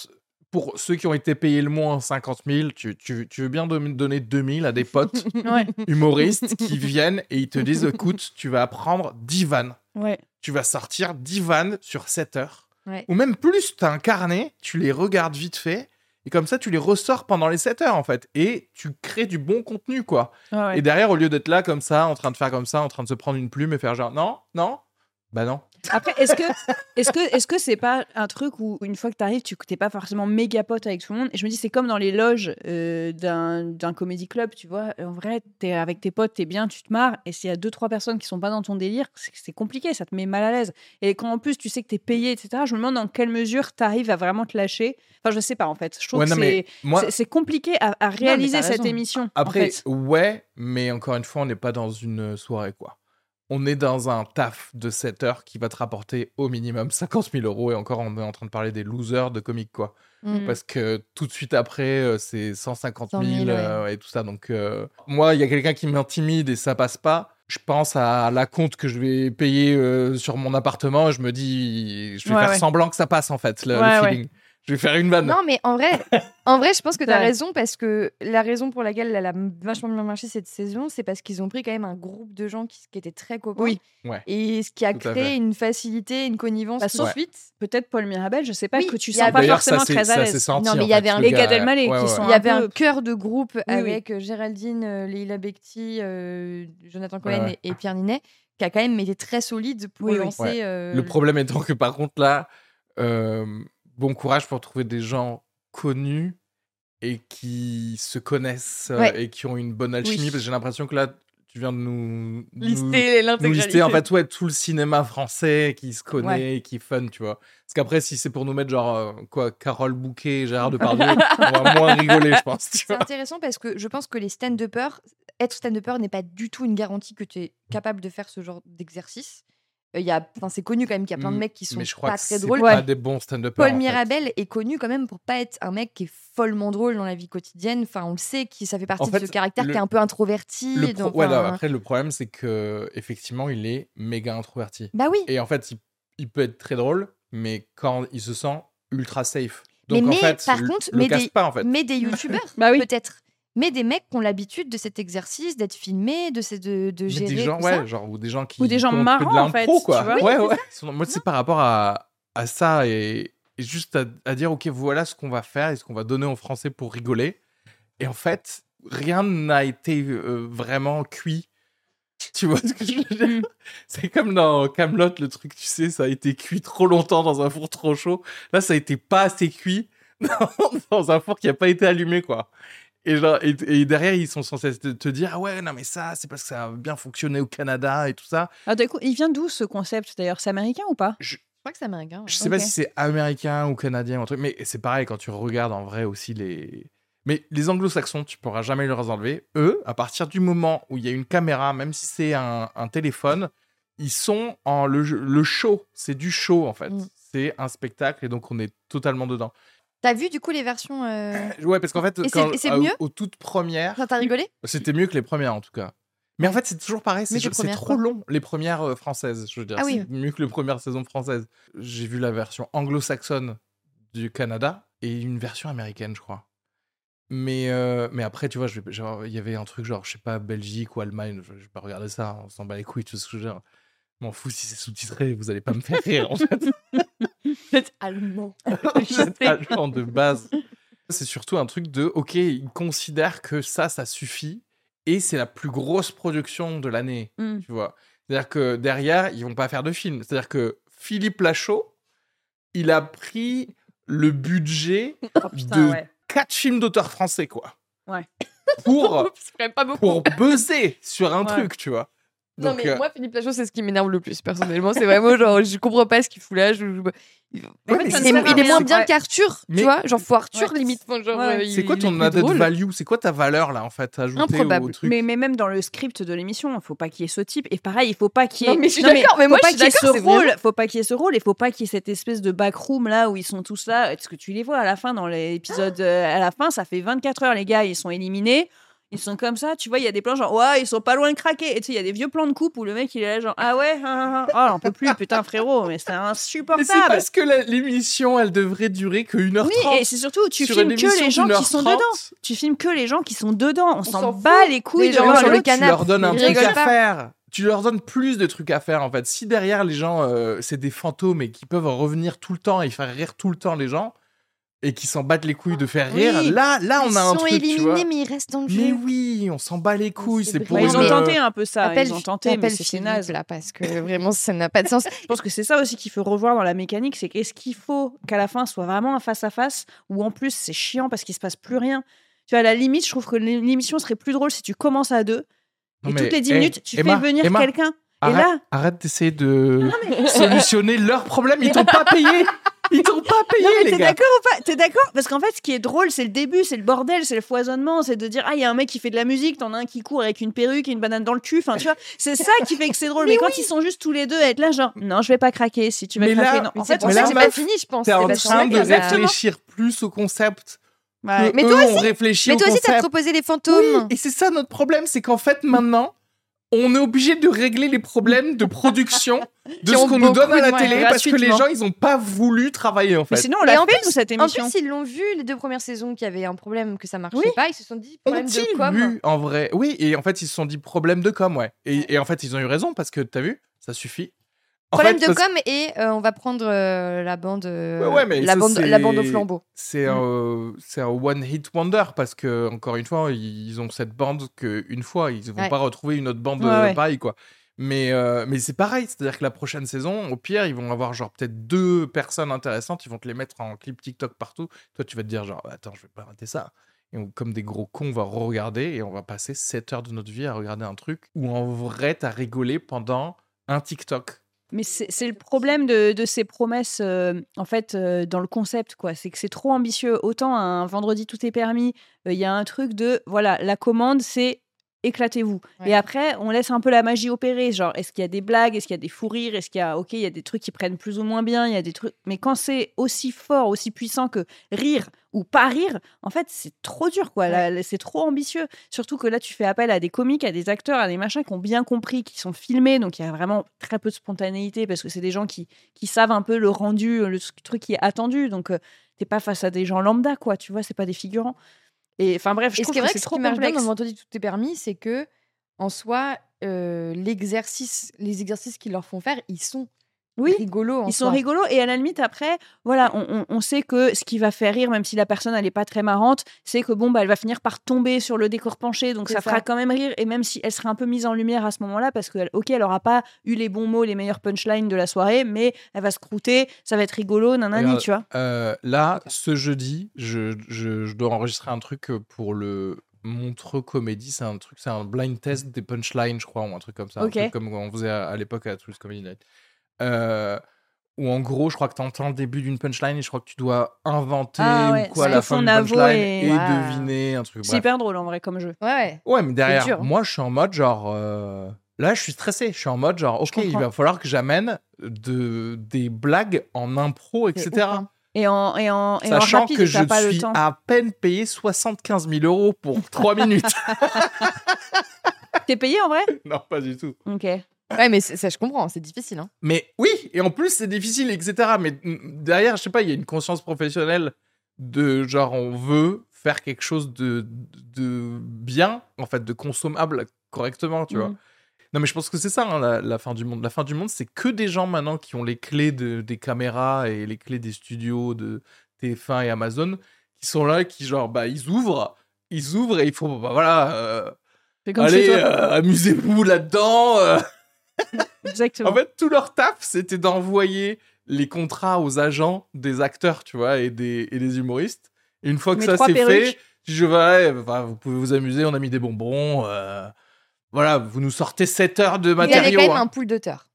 pour ceux qui ont été payés le moins 50 000, tu, tu- tu veux bien don- donner 2 000 à des potes [LAUGHS] ouais humoristes qui viennent et ils te disent écoute, tu vas apprendre 10 vannes. ouais. Tu vas sortir 10 vannes sur 7 heures. Ouais. Ou même plus, tu as un carnet, tu les regardes vite fait. Et comme ça, tu les ressors pendant les 7 heures, en fait. Et tu crées du bon contenu, quoi. Et derrière, au lieu d'être là comme ça, en train de faire comme ça, en train de se prendre une plume et faire genre non, non, bah non. Après, est-ce que est-ce que est-ce que c'est pas un truc où une fois que tu arrives, tu t'es pas forcément méga pote avec tout le monde? Et je me dis, c'est comme dans les loges euh, d'un d'un comédie club, tu vois. En vrai, t'es avec tes potes, t'es bien, tu te marres. Et s'il y a deux trois personnes qui sont pas dans ton délire, c'est compliqué, ça te met mal à l'aise. Et quand en plus tu sais que t'es payé, etc. Je me demande dans quelle mesure t'arrives à vraiment te lâcher. Enfin, je sais pas en fait. Je trouve Ouais, que c'est moi, compliqué à, réaliser cette raison. émission. en après, fait. ouais, mais encore une fois, on n'est pas dans une soirée, quoi. On est dans un taf de 7 heures qui va te rapporter au minimum 50 000 euros. Et encore, on est en train de parler des losers de comics, quoi. Mm. Parce que tout de suite après, euh, c'est 150 000, 100 000, euh, et tout ça. Donc, euh, moi, il y a quelqu'un qui m'intimide et ça passe pas. Je pense à la compte que je vais payer euh, sur mon appartement. Je me dis, je vais Ouais, faire ouais. semblant que ça passe, en fait, le, feeling. Je vais faire une vanne. Non, mais en vrai, [LAUGHS] en vrai, je pense que tu as Ouais. raison parce que la raison pour laquelle elle a vachement bien marché cette saison, c'est parce qu'ils ont pris quand même un groupe de gens qui, qui étaient très copains. Oui. Ouais. Et ce qui a Tout créé une facilité, une connivence Bah, sauf- suite. Peut-être Paul Mirabel, je sais pas Oui, que tu il y a- sens pas ça, forcément c'est- très à ça l'aise. Non, mais il y avait un- le Et gars- Elmaleh, qui ouais. sont Il y avait un cœur de groupe oui. avec euh, Géraldine, euh, Leila Bekti, euh, Jonathan Cohen Ouais, ouais. et, et Pierre Ninet, qui a quand même été très solide pour lancer. Euh, Le problème étant que par contre là, euh, bon courage pour trouver des gens connus et qui se connaissent euh, Ouais. et qui ont une bonne alchimie. Oui. Parce que j'ai l'impression que là, tu viens de nous, nous- lister nous lister en fait ouais, tout le cinéma français qui se connaît Ouais. et qui est fun, tu vois. Parce qu'après, si c'est pour nous mettre genre euh, quoi, Carole Bouquet, et Gérard Depardieu, [LAUGHS] on va moins rigoler, je pense. C'est intéressant parce que je pense que les stand-uppers, être stand-upper n'est pas du tout une garantie que tu es capable de faire ce genre d'exercice. Euh, il y a, enfin, c'est connu quand même qu'il y a plein de Mm, mecs qui sont Mais je crois pas que très drôles. pas des bons. Paul en fait. Mirabel est connu quand même pour pas être un mec qui est follement drôle dans la vie quotidienne. Enfin, on le sait, qui ça fait partie En de ce caractère le- qui est un peu introverti. Le donc, pro- ouais, après, le problème, c'est que effectivement, il est méga introverti. Bah oui. Et en fait, il, il peut être très drôle, mais quand il se sent ultra safe. Mais Donc en mais, fait, par le- contre, le mais casse des- pas en fait. Mais des youtubeurs, [LAUGHS] Bah oui. peut-être. Mais des mecs qui ont l'habitude de cet exercice, d'être filmés, de, ces- de, de Mais gérer. des gens, tout ça. ouais, genre, ou des gens qui. Ou des gens marrants, de en fait, tu ouais, ouais. Moi, c'est par rapport à, à ça et, et juste à, à dire, OK, voilà ce qu'on va faire et ce qu'on va donner aux Français pour rigoler. Et en fait, rien n'a été euh, vraiment cuit. [LAUGHS] Tu vois ce que je veux Mm. dire C'est comme dans Camelot, le truc, tu sais, ça a été cuit trop longtemps dans un four trop chaud. Là, ça a été pas assez cuit [LAUGHS] dans, dans un four qui a pas été allumé, quoi. Et, genre, et, et derrière, ils sont censés te, te dire, ah ouais, non, mais ça, c'est parce que ça a bien fonctionné au Canada et tout ça. Ah, du coup, il vient d'où ce concept d'ailleurs? C'est américain ou pas? Je crois que c'est américain. ouais. Je sais pas si c'est américain ou canadien ou un truc, mais c'est pareil quand tu regardes en vrai aussi les. Mais les anglo-saxons, tu pourras jamais leur enlever. Eux, à partir du moment où il y a une caméra, même si c'est un, un téléphone, ils sont en le, le show. C'est du show en fait. Mm. C'est un spectacle et donc on est totalement dedans. T'as vu du coup les versions. euh, Ouais, parce qu'en fait, quand, euh, mieux aux toutes premières, Ça t'a rigolé c'était mieux que les premières en tout cas. Mais en fait, c'est toujours pareil, c'est trop quoi. long, les premières euh, françaises, je veux dire. Ah oui. Mieux que les premières saisons françaises. J'ai vu la version anglo-saxonne du Canada et une version américaine, je crois. Mais, euh, mais après, tu vois, il y avait un truc genre, je sais pas, Belgique ou Allemagne, je, vais pas regarder ça, on s'en bat les couilles, ce que je veux dire. Je m'en fous si c'est sous-titré, vous allez pas me faire rire, en fait. [LAUGHS] C'est allemand. [LAUGHS] Agent [LAUGHS] de base. C'est surtout un truc de, ok, ils considèrent que ça, ça suffit, et c'est la plus grosse production de l'année, Mm. tu vois. C'est-à-dire que derrière, ils vont pas faire de film. C'est-à-dire que Philippe Lachaud, il a pris le budget [LAUGHS] Oh putain, de ouais. quatre films d'auteurs français, quoi. Ouais. Pour, pas beaucoup. pour buzzer sur un Ouais. truc, tu vois. Non, Donc, mais euh, moi, Philippe Lachaud, c'est ce qui m'énerve le plus, personnellement. C'est vraiment genre, je comprends pas ce qu'il fout là. je- Ouais, fait, Il est, il moins bien Ouais. qu'Arthur, Mais- tu vois. Genre, faut Arthur, Ouais. limite. enfin, genre, Ouais. euh, il- C'est quoi ton added drôle. value? C'est quoi ta valeur, là, en fait, ajoutée au, Improbable. au truc? Mais, mais même dans le script de l'émission, il faut pas qu'il y ait ce type. Et pareil, il faut pas qu'il y ait. Non, mais je suis d'accord, mais moi, faut pas je suis ce rôle. Faut pas qu'il y ait ce rôle. Et faut pas qu'il y ait cette espèce de backroom là où ils sont tous là. Est-ce que tu les vois à la fin dans l'épisode euh, À la fin, ça fait 24 heures, les gars, ils sont éliminés. Ils sont comme ça, tu vois, il y a des plans genre, ouais, ils sont pas loin de craquer. Et tu sais, il y a des vieux plans de coupe où le mec, il est là, genre, ah ouais, ah, ah, ah. oh, on peut plus, putain, frérot, mais c'est Mais c'est insupportable. parce que l'émission, elle devrait durer que 1h30. Oui, et c'est surtout, tu filmes que les gens qui sont dedans. Tu filmes que les gens qui sont dedans. On, s'en bat les couilles de sur le canapé. tu leur donnes un truc à faire. Tu leur donnes plus de trucs à faire en fait. Si derrière les gens, euh, c'est des fantômes et qui peuvent revenir tout le temps et faire rire tout le temps les gens et qui s'en battent les couilles de faire Oui. rire, là, là on Ils a un sont truc, tu vois. éliminés, mais ils restent dans le Mais jeu. oui, on s'en bat les couilles. c'est pour ils ont tenté un peu ça. Appelle- ils ont tenté, mais c'est naze. là, parce que vraiment, ça n'a pas de sens. Je pense que c'est ça aussi qu'il faut revoir dans la mécanique, c'est qu'est-ce qu'il faut qu'à la fin soit vraiment un face-à-face, ou en plus c'est chiant parce qu'il se passe plus rien. Tu vois, à la limite, je trouve que l'émission serait plus drôle si tu commences à deux, Non, et mais, toutes les 10 eh, minutes, tu Emma, fais venir quelqu'un. Et Arrête, là, arrête d'essayer de solutionner leurs problèmes. Ils t'ont pas payé. Ils t'ont pas payé, Non, mais les t'es gars. d'accord ou pas? T'es d'accord? Parce qu'en fait, ce qui est drôle, c'est le début, c'est le bordel, c'est le foisonnement, c'est de dire ah il y a un mec qui fait de la musique, t'en as un qui court avec une perruque et une banane dans le cul. Enfin, tu vois, c'est ça qui fait que c'est drôle. [LAUGHS] mais quand ils sont juste tous les deux à être là, genre non, je vais pas craquer. Si tu vas Mais là- craquer, non. Mais En c'est pour mais ça là, que c'est meuf, pas fini, je pense. T'es en train de réfléchir plus au concept. Ouais. Mais toi réfléchi Mais toi aussi, t'as proposé les Oui, fantômes. et c'est ça notre problème, c'est qu'en fait maintenant, on est obligé de régler les problèmes de production [LAUGHS] de ce qu'on nous donne à la télé parce que les gens ils ont pas voulu travailler en Mais fait. sinon, on l'a en fait plus- cette En émission. plus, ils l'ont vu les deux premières saisons qu'il y avait un problème, que ça marchait Oui. pas. Ils se sont dit problème de com. vu en vrai? Oui, et en fait ils se sont dit problème de com, ouais. Et, et en fait ils ont eu raison parce que t'as vu, ça suffit. Problème fait, de com et euh, on va prendre euh, la bande, euh, Ouais, ouais, mais la ça, bande, la bande au flambeau. C'est un, c'est un one hit wonder parce que encore une fois ils ont cette bande que une fois ils vont Ouais. pas retrouver une autre bande euh, pareille quoi. Mais euh, mais c'est pareil, c'est-à-dire que la prochaine saison, au pire ils vont avoir genre peut-être deux personnes intéressantes, ils vont te les mettre en clip TikTok partout. Toi tu vas te dire genre attends je vais pas rater ça. Et on- comme des gros cons, on va regarder et on va passer 7 heures de notre vie à regarder un truc où en vrai t'as rigolé pendant un TikTok. Mais c'est le problème de, de ces promesses, euh, en fait, euh, dans le concept, quoi. C'est que c'est trop ambitieux. Autant un vendredi tout est permis, euh, il y a un truc de, voilà, la commande, c'est éclatez-vous. Ouais. Et après, on laisse un peu la magie opérer. Genre, est-ce qu'il y a des blagues Est-ce qu'il y a des fous rires Est-ce qu'il y a, ok, il y a des trucs qui prennent plus ou moins bien Il y a des trucs. Mais quand c'est aussi fort, aussi puissant que rire ou pas rire, en fait, c'est trop dur, quoi. C'est trop ambitieux. Surtout que là, tu fais appel à des comiques, à des acteurs, à des machins qui ont bien compris, qui sont filmés. Donc, il y a vraiment très peu de spontanéité parce que c'est des gens qui, qui savent un peu le rendu, le truc qui est attendu. Donc, euh, t'es pas face à des gens lambda, quoi. Tu vois, c'est pas des figurants. Et enfin bref, je Et ce trouve est que c'est ce trop marche bien complexe. dans Vendredi tout est permis, c'est que en soi, euh, l'exercice, les exercices qu'ils leur font faire, ils sont Oui, rigolos. En Ils sont soi. rigolos et à la limite après, voilà, on, on- on sait que ce qui va faire rire, même si la personne elle est pas très marrante, c'est que bon bah elle va finir par tomber sur le décor penché, donc ça, fera quand même rire et même si elle sera un peu mise en lumière à ce moment-là, parce que ok elle aura pas eu les bons mots, les meilleurs punchlines de la soirée, mais elle va se croûter, ça va être rigolo, nanani, Regarde, tu vois. Euh, là, ce jeudi, je, je- je dois enregistrer un truc pour le Montreux Comédie. C'est un truc, c'est un blind test des punchlines, je crois, ou un truc comme ça. un truc comme on faisait à, à l'époque à Toulouse Comedy Night. Euh, où en gros, je crois que tu entends le début d'une punchline et je crois que tu dois inventer Ah ouais, ou quoi la fin Navo punchline et- deviner un truc. C'est hyper drôle en vrai comme jeu. Ouais, ouais. Ouais, mais derrière, moi, je suis en mode genre. euh, Là, je suis stressé. Je suis en mode genre, ok, il va falloir que j'amène de, des blagues en impro, etc. ouf, hein. Et en, et en, et en Sachant rapide, que je pas le suis temps. à peine payé 75 000 euros pour 3 minutes. [LAUGHS] T'es payé en vrai? [LAUGHS] Non, pas du tout. Ok. Ouais, mais ça, je comprends, c'est difficile. Hein. Mais oui, et en plus, c'est difficile, etc. Mais derrière, je sais pas, il y a une conscience professionnelle de genre, on veut faire quelque chose de, de bien, en fait, de consommable correctement, tu vois. Mm. Non, mais je pense que c'est ça, hein, la, la fin du monde. La fin du monde, c'est que des gens maintenant qui ont les clés de, des caméras et les clés des studios de TF1 et Amazon qui sont là, qui genre, bah, ils ouvrent, ils ouvrent et ils font, bah voilà, euh, allez, euh, amusez-vous là-dedans. euh. [LAUGHS] Exactement. En fait, tout leur taf, c'était d'envoyer les contrats aux agents des acteurs, tu vois, et des, et des humoristes. Et une fois que Mes ça c'est fait, je vais, enfin, vous pouvez vous amuser, on a mis des bonbons. euh, voilà, vous nous sortez 7 heures de Il y avait matériaux. quand même hein. un pool d'auteurs.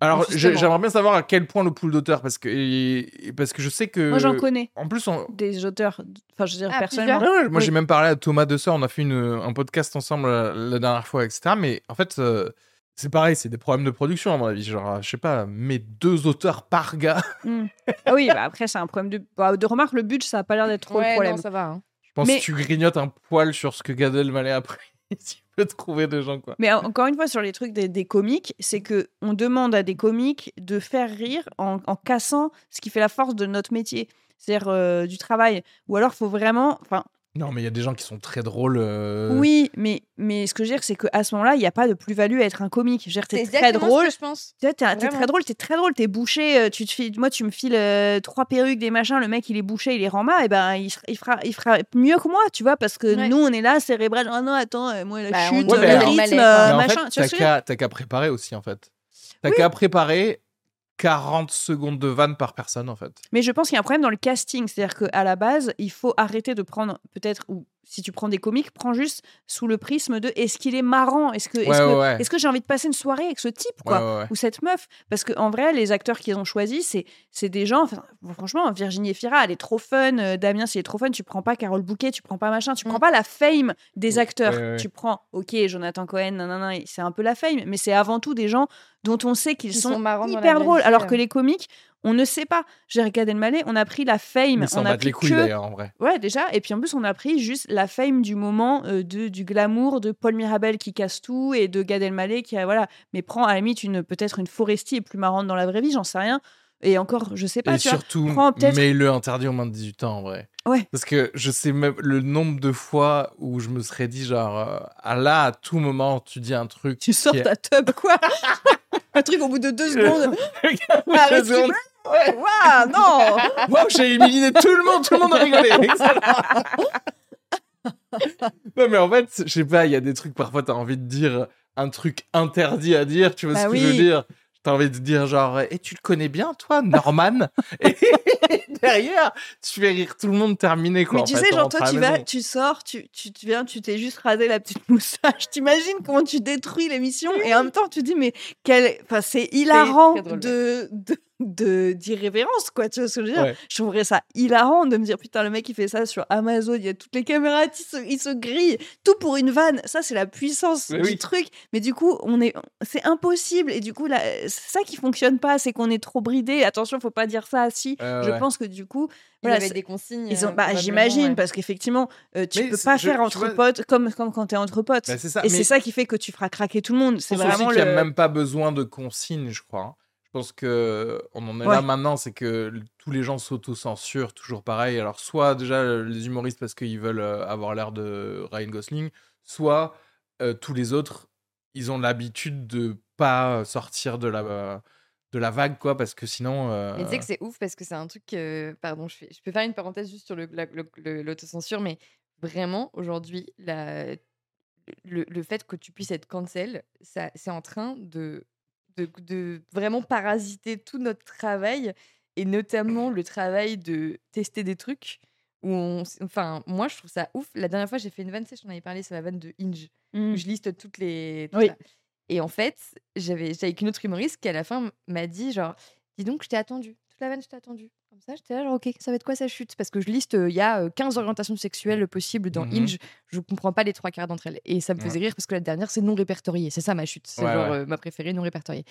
Alors, justement. je- j'aimerais bien savoir à quel point le pool d'auteurs, parce que, et- et parce que je sais que. Moi j'en connais En plus, on, des auteurs, enfin je veux dire Ah, personnellement. Ouais, ouais, moi, Oui. j'ai même parlé à Thomas Dessert. On a fait une, un podcast ensemble euh, la dernière fois, etc. Mais en fait, euh, c'est pareil, c'est des problèmes de production, à mon avis. Genre, je sais pas, mais deux auteurs par gars. Mm. Ah oui, bah après c'est un problème de, bah, de remarque. Le budget ça a pas l'air d'être trop le Ouais, problème. non, ça va. hein. Je pense Mais- que tu grignotes un poil sur ce que Gad Elmaleh a pris. [LAUGHS] tu peux trouver des gens, quoi. Mais en- encore une fois, sur les trucs des, des comiques, c'est que on demande à des comiques de faire rire en, en cassant ce qui fait la force de notre métier, c'est-à-dire euh, du travail. Ou alors, faut vraiment. Enfin, Non, mais il y a des gens qui sont très drôles. euh, oui, mais, mais ce que je veux dire, c'est qu'à ce moment-là, il n'y a pas de plus-value à être un comique. Je veux dire, t'es C'est très exactement drôle. ce que je pense. Tu T'es très drôle, t'es très drôle, t'es bouché, euh, tu te files, moi tu me files euh, trois perruques, des machins, le mec il est bouché, il est rama, et ben il, il fera, il fera mieux que moi, tu vois, parce que Ouais. nous on est là, cérébral, oh non attends, euh, moi la Bah, chute, Ouais, le rythme, euh, machin, fait, tu vois t'as ce que je veux dire qu'à t'as qu'à préparer aussi, en fait. T'as qu'à préparer 40 secondes de vanne par personne, en fait. Mais je pense qu'il y a un problème dans le casting, c'est-à-dire qu'à la base, il faut arrêter de prendre peut-être ou si tu prends des comiques, prends juste sous le prisme de est-ce qu'il est marrant, est-ce que est-ce Ouais, que, ouais, ouais. est-ce que j'ai envie de passer une soirée avec ce type quoi? Ouais, ouais, ouais. ou cette meuf? Parce qu'en vrai, les acteurs qu'ils ont choisis, c'est, c'est des gens. enfin, franchement, Virginie Efira, elle est trop fun. euh, Damien, s'il est trop fun, tu prends pas Carole Bouquet, tu prends pas machin, tu Mm. prends pas la fame des acteurs. ouais, ouais. Tu prends, ok, Jonathan Cohen, nanana, c'est un peu la fame, mais c'est avant tout des gens dont on sait qu'ils Qui sont, sont hyper drôles. Alors euh. que les comiques, on ne sait pas. J'ai Malais, on a pris la fame, on a pris les couilles, que d'ailleurs, en vrai. Ouais, déjà. Et puis en plus, on a pris juste la fame du moment euh, de, du glamour de Paul Mirabel qui casse tout et de Gad Elmaleh qui a, voilà. Mais prend à la limite une, peut-être une Foresti est plus marrante dans la vraie vie, j'en sais rien. Et encore, je sais pas, Et tu surtout, mets-le interdit aux moins de 18 ans, en vrai. Ouais. Parce que je sais même le nombre de fois où je me serais dit, genre, euh, ah là, à tout moment, tu dis un truc. Tu sors est- ta tub, quoi [LAUGHS] Un truc au bout de deux [LAUGHS] secondes. Arrête, secondes. Waouh, non [LAUGHS] Waouh, j'ai éliminé tout le monde, tout le monde a rigolé. [LAUGHS] Excellent. non, mais en fait, je sais pas, il y a des trucs, parfois, t'as envie de dire un truc interdit à dire, tu vois Bah ce que je veux oui. dire? T'as envie de dire, genre, et tu le connais bien, toi, Norman? [LAUGHS] Et derrière, tu fais rire tout le monde terminé, quoi. Mais tu fait, sais, on genre, toi, tu vas, tu sors, tu, tu, tu viens, tu t'es juste rasé la petite moustache. T'imagines comment tu détruis l'émission et en même temps, tu dis, mais quel... enfin, c'est hilarant de, de, de- d'irrévérence, quoi. Tu vois ce que je veux dire? Ouais. Je trouverais ça hilarant de me dire, putain, le mec, il fait ça sur Amazon, il y a toutes les caméras, il se, il se grille, tout pour une vanne. Ça, c'est la puissance Mais du oui. truc. Mais du coup, on est, c'est impossible. Et du coup, là, c'est ça qui fonctionne pas, c'est qu'on est trop bridé. Attention, faut pas dire ça. Ouais, je ouais. pense que du coup, Ils voilà, avaient c'est- des consignes. ils ont, euh, bah, j'imagine, ouais. parce qu'effectivement, euh, tu Mais peux pas je- faire tu entre vois- potes comme, comme quand t'es entre potes. Bah, c'est ça. et mais c'est ça qui fait que tu feras craquer tout le monde. C'est vraiment n'y le. a même pas besoin de consignes, je crois. Je pense que on en est Ouais. là maintenant, c'est que tous les gens s'auto-censurent, toujours pareil. Alors, soit déjà les humoristes parce qu'ils veulent euh, avoir l'air de Ryan Gosling, soit euh, tous les autres, ils ont l'habitude de pas sortir de la, de la vague, quoi, parce que sinon. euh, Mais tu sais que c'est ouf parce que c'est un truc. que- Pardon, je, fais... je peux faire une parenthèse juste sur le- la- le- le- l'autocensure, mais vraiment, aujourd'hui, la... le, le fait que tu puisses être cancel, ça, c'est en train de, de, de vraiment parasiter tout notre travail et notamment le travail de tester des trucs. Où on... Enfin, moi, je trouve ça ouf. La dernière fois, j'ai fait une vanne, je t'en avais parlé, c'est la vanne de Inge Mm. où je liste toutes les. tout Oui. ça. Et en fait, j'avais avec une autre humoriste qui, à la fin, m'a dit genre, dis donc, je t'ai attendu. Toute la vanne, je t'ai attendu. Comme ça, j'étais là, genre, ok, ça va être quoi sa chute? Parce que je liste, euh, il y a euh, 15 orientations sexuelles possibles dans Mhm. Inge. Je comprends pas les trois quarts d'entre elles. Et ça me Ouais. faisait rire parce que la dernière, c'est non répertorié. C'est ça ma chute. C'est Ouais, genre ouais. euh, ma préférée, non répertoriée.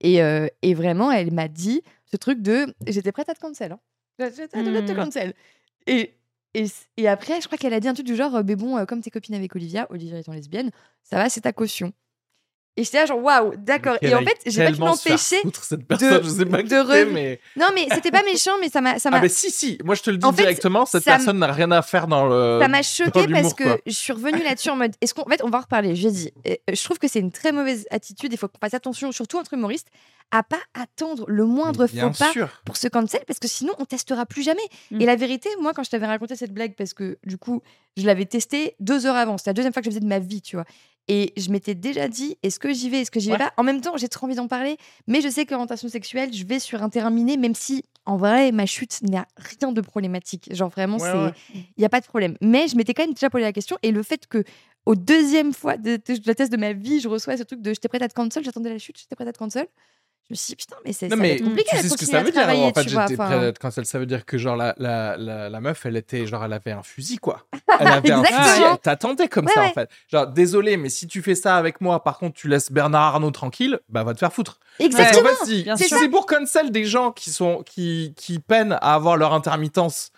Et, euh, et vraiment, elle m'a dit ce truc de j'étais prête à te cancel. Hein. J'étais prête à te Mhm. cancel. Et, et, après, je crois qu'elle a dit un truc du genre, euh, mais bon, euh, comme t'es copine avec Olivia, Olivia étant lesbienne, ça va, c'est ta caution. Et j'étais là, genre, waouh, d'accord. Et en fait, j'ai pas pu m'empêcher. foutre, cette personne, je sais pas de qui c'est, rev- mais. Non, mais c'était pas méchant, mais ça m'a. ça m'a- Ah, mais si, si, moi je te le dis En fait, directement, cette personne n'a rien à faire dans le. Ça m'a choqué parce que quoi. je suis revenue là-dessus en mode. Est-ce qu'en en fait, on va en reparler. J'ai dit, euh, je trouve que c'est une très mauvaise attitude. Il faut qu'on fasse attention, surtout entre humoristes, à pas attendre le moindre faux pas sûr. pour se cancel parce que sinon on testera plus jamais. Mm. Et la vérité, moi, quand je t'avais raconté cette blague, parce que du coup, je l'avais testée deux heures avant, c'était la deuxième fois que je faisais de ma vie, tu vois. Et je m'étais déjà dit, est-ce que j'y vais, est-ce que j'y vais Ouais. pas? En même temps, j'ai trop envie d'en parler, mais je sais qu'orientation sexuelle, je vais sur un terrain miné, même si en vrai, ma chute n'a rien de problématique. Genre vraiment, Ouais, c'est ouais. il n'y a pas de problème. Mais je m'étais quand même déjà posé la question et le fait que au deuxième fois de, de la test de ma vie, je reçois ce truc de j'étais prête à te cancel, j'attendais la chute, j'étais prête à te cancel. Je me suis dit putain, mais c'est ça Non, va mais être compliqué tu sais ce que ça veut dire en fait, j'étais prêt à être cancel. Ça veut dire que genre la, la, la, la meuf, elle était genre elle avait un fusil quoi. [LAUGHS] Elle avait un fusil, Exactement. elle t'attendait comme Ouais, ça ouais. en fait. Genre désolé, mais si tu fais ça avec moi, par contre tu laisses Bernard Arnault tranquille, bah va te faire foutre. Exactement. Qu'en fait, si, si c'est pour cancel des gens qui sont qui qui peinent à avoir leur intermittence.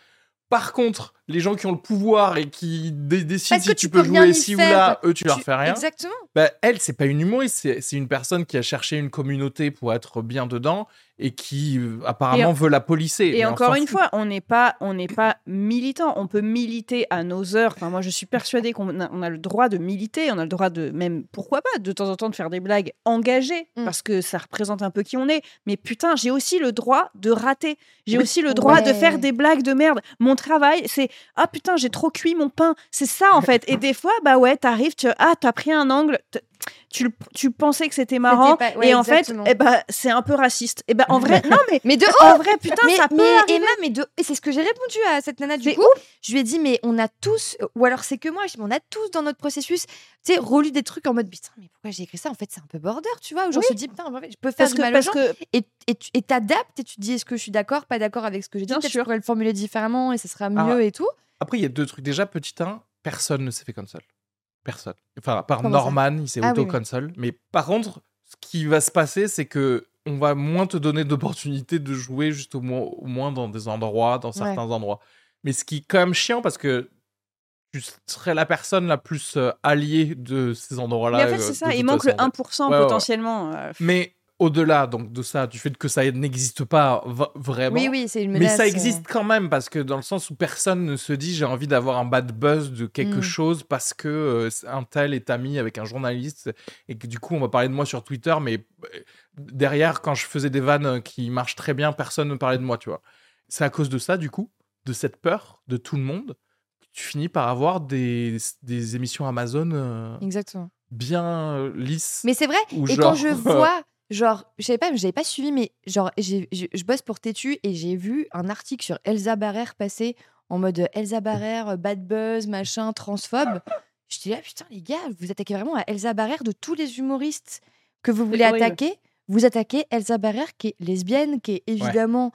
Par contre, les gens qui ont le pouvoir et qui dé- décident Parce si tu peux jouer y ci ou là, eux tu leur Tu- fais rien. Exactement. Bah, elle, c'est pas une humoriste, c'est une personne qui a cherché une communauté pour être bien dedans et qui euh, apparemment veut la polisser. Et encore une fois, on n'est pas, on n'est pas militant. On peut militer à nos heures. Enfin, moi, je suis persuadée qu'on a, on a le droit de militer. On a le droit de même, pourquoi pas, de temps en temps, de faire des blagues engagées Mm. parce que ça représente un peu qui on est. Mais putain, j'ai aussi le droit de rater. J'ai aussi le droit de faire des blagues de merde. Mon travail, c'est ah putain, j'ai trop cuit mon pain. C'est ça en fait. Et des fois, bah ouais, t'arrives, tu ah t'as pris un angle. Tu, tu pensais que c'était marrant pas- ouais, et en fait eh ben, c'est un peu raciste et ben en vrai non mais Mais de en vrai putain mais, ça peut mais. Emma, mais de... et c'est ce que j'ai répondu à cette nana du coup. Je lui ai dit, mais on a tous, ou alors c'est que moi, je dis, mais on a tous dans notre processus, tu sais, relu des trucs en mode, putain, mais pourquoi j'ai écrit ça? En fait, c'est un peu border, tu vois, où j'en Oui. se dit, putain, en fait, je peux faire parce du que, mal parce gens. que Et t'adaptes et tu te dis, est-ce que je suis d'accord, pas d'accord avec ce que j'ai dit? Peut-être je pourrais le formuler différemment et ce sera mieux Ah. et tout. Après, il y a deux trucs. Déjà, petit 1, personne ne s'est fait cancel. Personne. Enfin, à part Comment Norman, il s'est Ah oui, auto-cancel. Mais par contre, ce qui va se passer, c'est que on va moins te donner d'opportunités de jouer juste au moins, au moins dans des endroits, dans certains endroits. Mais ce qui est quand même chiant parce que tu serais la personne la plus euh, alliée de ces endroits-là. mais en fait euh, c'est de ça il manque le façon. 1% Ouais, ouais, ouais. potentiellement euh, Mais au-delà donc de ça, du fait que ça n'existe pas vraiment. Oui, oui, c'est une Mais menace. ça euh, existe quand même parce que dans le sens où personne ne se dit j'ai envie d'avoir un bad buzz de quelque Mm. chose parce que euh, un tel est ami avec un journaliste et que du coup on va parler de moi sur Twitter mais euh, derrière quand je faisais des vannes qui marchent très bien personne ne parlait de moi tu vois. C'est à cause de ça du coup de cette peur de tout le monde que tu finis par avoir des, des émissions Amazon euh, Exactement. bien euh, lisses. Mais c'est vrai, et genre- quand je [LAUGHS] vois, genre, je savais pas, j'avais pas suivi, mais genre, je bosse pour Tétu et j'ai vu un article sur Elsa Barrère passer en mode euh, Elsa Barrère, euh, bad buzz, machin, transphobe. Je dis là, putain, les gars, vous attaquez vraiment à Elsa Barrère de tous les humoristes que vous voulez attaquer. Vous attaquez Elsa Barrère qui est lesbienne, qui est évidemment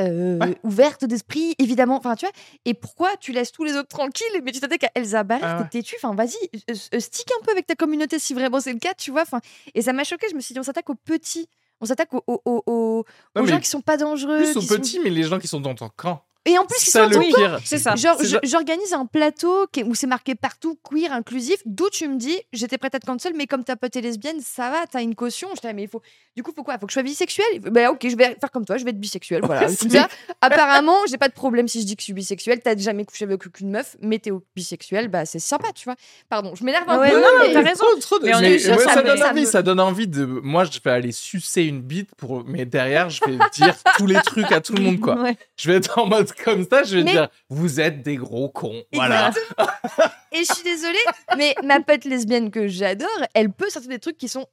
euh, Ouais. ouverte d'esprit, évidemment. Enfin, tu vois. Et pourquoi tu laisses tous les autres tranquilles, mais tu t'attaques à Elsa Barrère, Ah ouais. t'es têtu. Enfin, vas-y, euh, euh, stick un peu avec ta communauté si vraiment c'est le cas, tu vois. Enfin, et ça m'a choqué. Je me suis dit, on s'attaque aux petits. On s'attaque aux, aux, aux- gens qui sont pas dangereux. plus aux sont- petits mais les gens qui sont dans ton camp. Et en plus, ça le pire. C'est ça. Genre, C'est genre- j'organise un plateau où c'est marqué partout queer, inclusif, d'où tu me dis, j'étais prête à te cancel, mais comme ta pote est lesbienne, ça va, t'as une caution. Je ah, mais il faut, du coup, faut quoi? Faut que je sois bisexuelle? Bah, ok, je vais faire comme toi, je vais être bisexuelle. [LAUGHS] Voilà. Ça, apparemment, j'ai pas de problème si je dis que je suis bisexuelle. T'as jamais couché avec aucune meuf, mais t'es bisexuelle, bah, c'est sympa, tu vois. Pardon, je m'énerve un Ouais, peu. non, non, mais- t'as raison. Trop, trop de- Mais mais moi, ça, ça, donne ça envie, ça donne envie de. Moi, je vais aller sucer une bite pour. Mais derrière, je vais dire tous les trucs à tout le monde, quoi. Ouais. Je vais être en mode [LAUGHS] comme ça. Je vais Mais- dire, vous êtes des gros cons. Voilà. Et je suis désolée, mais ma pote lesbienne que j'adore, elle peut sortir des trucs qui sont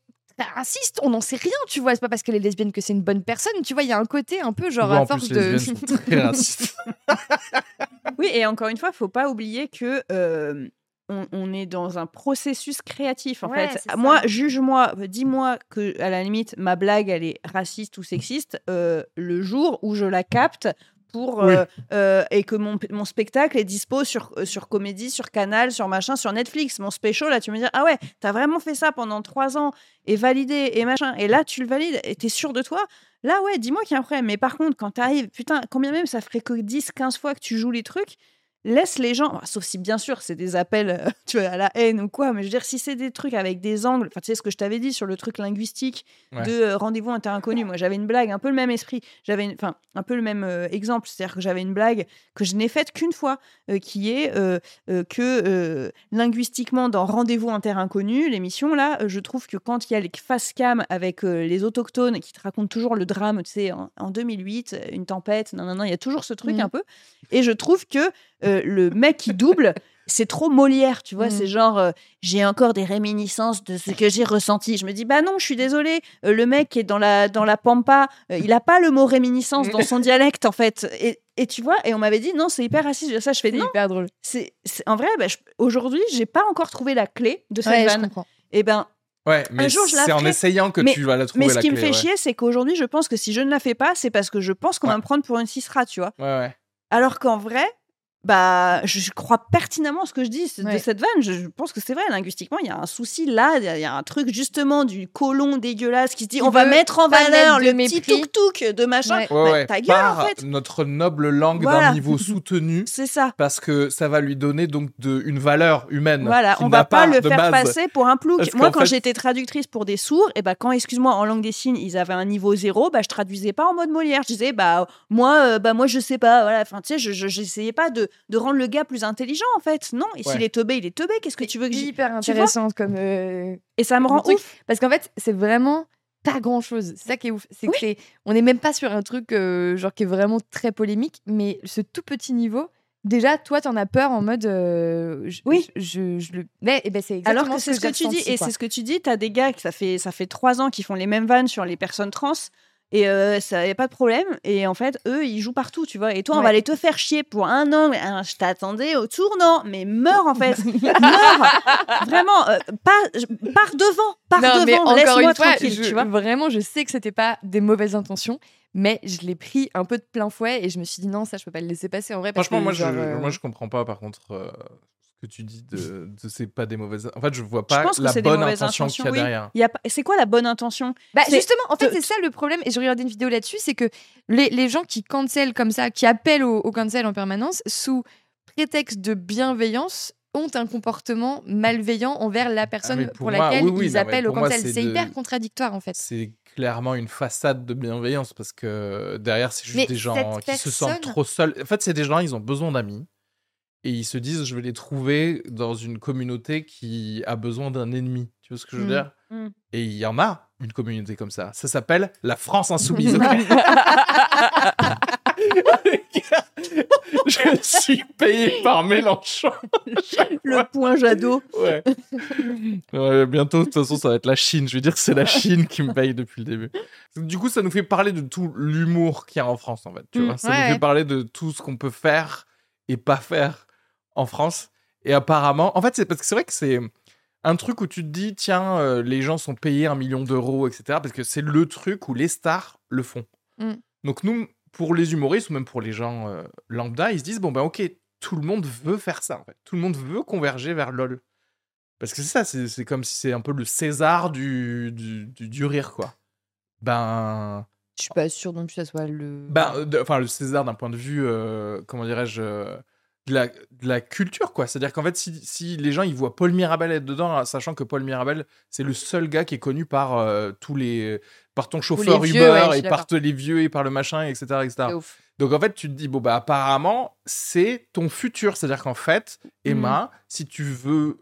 racistes. On n'en sait rien, tu vois. C'est pas parce qu'elle est lesbienne que c'est une bonne personne. Tu vois, il y a un côté un peu genre à force plus, de. les lesbiennes sont très [LAUGHS] racistes. Oui, et encore une fois, faut pas oublier que euh, on, on est dans un processus créatif en Ouais, fait. Moi, juge-moi, dis-moi que à la limite ma blague elle est raciste ou sexiste euh, le jour où je la capte pour Oui. euh, euh, et que mon, mon spectacle est dispo sur euh, sur comédie, sur Canal, sur machin, sur Netflix. Mon special là, tu me dis ah ouais, t'as vraiment fait ça pendant trois ans et validé et machin. Et là, tu le valides et t'es sûr de toi? Là, ouais, dis-moi qu'il y a un problème. Mais par contre, quand t'arrives, putain, combien même ça ferait que 10, 15 fois que tu joues les trucs, laisse les gens, bah, sauf si bien sûr c'est des appels euh, [LAUGHS] tu vois, à la haine ou quoi, mais je veux dire, si c'est des trucs avec des angles, enfin, tu sais ce que je t'avais dit sur le truc linguistique Ouais. de euh, rendez-vous inter-inconnu. Moi, j'avais une blague, un peu le même esprit, j'avais une- enfin, un peu le même euh, exemple, c'est-à-dire que j'avais une blague que je n'ai faite qu'une fois, euh, qui est euh, euh, que euh, linguistiquement, dans Rendez-vous inter-inconnu, l'émission là, euh, je trouve que quand il y a les face cam avec euh, les autochtones qui te racontent toujours le drame, tu sais, en, en 2008, euh, une tempête, non, non, non, il y a toujours ce truc Mhm. un peu. Et je trouve que euh, le mec qui double, c'est trop Molière, tu vois. Mhm. C'est genre, euh, j'ai encore des réminiscences de ce que j'ai ressenti. Je me dis, bah non, je suis désolée. euh, le mec qui est dans la, dans la pampa, euh, il a pas le mot réminiscence dans son dialecte, en fait. Et, et tu vois, et on m'avait dit, non, c'est hyper raciste. Ça, je fais, C'est non, hyper drôle. c'est en vrai, bah, je- aujourd'hui, j'ai pas encore trouvé la clé de cette Ouais, vanne. Et ben, Ouais, mais jour, je la c'est en essayant que Mais- tu vas la trouver mais ce la qui me fait ouais. chier, c'est qu'aujourd'hui, je pense que si je ne la fais pas, c'est parce que je pense qu'on va me prendre pour une cisra, tu vois. Ouais, ouais. Alors qu'en vrai, bah, je je crois pertinemment ce que je dis de cette vanne. Je, je pense que c'est vrai, linguistiquement, il y a un souci là. Il y a- il y, a un truc justement du colon dégueulasse qui se dit Qui on va mettre en valeur le petit mépris. tuk-tuk de machin. Ouais. Ouais, Bah, ouais. ta gueule, Par en fait. notre noble langue Voilà. d'un niveau soutenu, [LAUGHS] C'est ça. parce que ça va lui donner donc de, une valeur humaine. Voilà, on va pas, le faire base. passer pour un plouc. Parce Moi, quand fait- j'étais traductrice pour des sourds, et bah, quand, excuse-moi, en langue des signes, ils avaient un niveau zéro, bah, je traduisais pas en mode Molière. Je disais, bah, moi, euh, bah, moi, je sais pas. Voilà, enfin, tu sais, je, je- j'essayais pas de, de rendre le gars plus intelligent, en fait. Non, et Ouais. s'il est teubé, il est teubé. Qu'est-ce que tu veux que j'y- hyper intéressante comme. euh, Et ça me rend truc. ouf. Parce qu'en fait, c'est vraiment pas grand chose. C'est ça qui est ouf. C'est que on n'est même pas sur un truc euh, genre qui est vraiment très polémique, mais ce tout petit niveau. Déjà, toi, t'en as peur en mode. euh, je- Oui. Je, je, je le. Mais eh ben, c'est exactement Alors que c'est ce que, tu dis, et c'est ce que tu dis, t'as des gars que ça fait ça fait trois ans qui font les mêmes vannes sur les personnes trans. Et euh, ça y a pas de problème. Et en fait, eux, ils jouent partout, tu vois. Et toi, on Ouais. va aller te faire chier pour un an. Mais, hein, je t'attendais au tournant. Mais meurs, en fait. [LAUGHS] meurs. Vraiment, euh, pas, pars devant. Non, mais devant. encore Laisse-moi une fois, tranquille, je- tu vois. vraiment, je sais que c'était pas des mauvaises intentions, mais je l'ai pris un peu de plein fouet et je me suis dit non, ça, je peux pas le laisser passer en vrai. Parce Franchement, que, moi, je, euh, moi, je comprends pas, par contre, euh, que tu dis de, de c'est pas des mauvaises. En fait, je vois pas pense que la c'est des bonne mauvaises intention qu'il y a oui. derrière. Il y a pas- C'est quoi la bonne intention? Bah, justement, en fait, te- c'est ça le problème. Et j'ai regardé une vidéo là-dessus, c'est que les, les gens qui cancel comme ça, qui appellent au, au cancel en permanence, sous prétexte de bienveillance, ont un comportement malveillant envers la personne Ah, mais pour pour, moi, laquelle oui, oui, ils non, appellent au cancel. c'est de- hyper contradictoire, en fait. C'est clairement une façade de bienveillance parce que derrière, c'est juste Mais des gens qui se sentent personne- trop seuls. En fait, c'est des gens, ils ont besoin d'amis. Et ils se disent, je vais les trouver dans une communauté qui a besoin d'un ennemi. Tu vois ce que je veux Mm. dire? Mm. Et il y en a une communauté comme ça. Ça s'appelle la France insoumise. [LAUGHS] [LAUGHS] je suis payé par Mélenchon. [LAUGHS] Le point Jadot. Ouais. Ouais, bientôt, de toute façon, ça va être la Chine. Je veux dire que c'est la Chine qui me paye depuis le début. Du coup, ça nous fait parler de tout l'humour qu'il y a en France, en fait. Tu Mm, vois ça ouais, nous fait parler de tout ce qu'on peut faire et pas faire en France. Et apparemment, en fait, c'est parce que c'est vrai que c'est un truc où tu te dis, tiens, euh, les gens sont payés un million d'euros, etc. Parce que c'est le truc où les stars le font. Mm. Donc nous, pour les humoristes ou même pour les gens euh, lambda, ils se disent, bon ben ok, tout le monde veut faire ça, en fait. Tout le monde veut converger vers LOL. Parce que c'est ça, c'est comme si c'est un peu le César du, du, du, du rire, quoi. Ben, je suis pas sûre non plus que ça soit le. Ben, euh, enfin, le César d'un point de vue, euh, comment dirais-je, de, la, de la culture, quoi. C'est-à-dire qu'en fait, si, si les gens ils voient Paul Mirabel être dedans, sachant que Paul Mirabel, c'est le seul gars qui est connu par euh, tous les, par ton chauffeur vieux, Uber ouais, et par tous les vieux et par le machin, etc., etc. Donc en fait, tu te dis bon bah apparemment c'est ton futur, c'est-à-dire qu'en fait, Emma, si tu veux,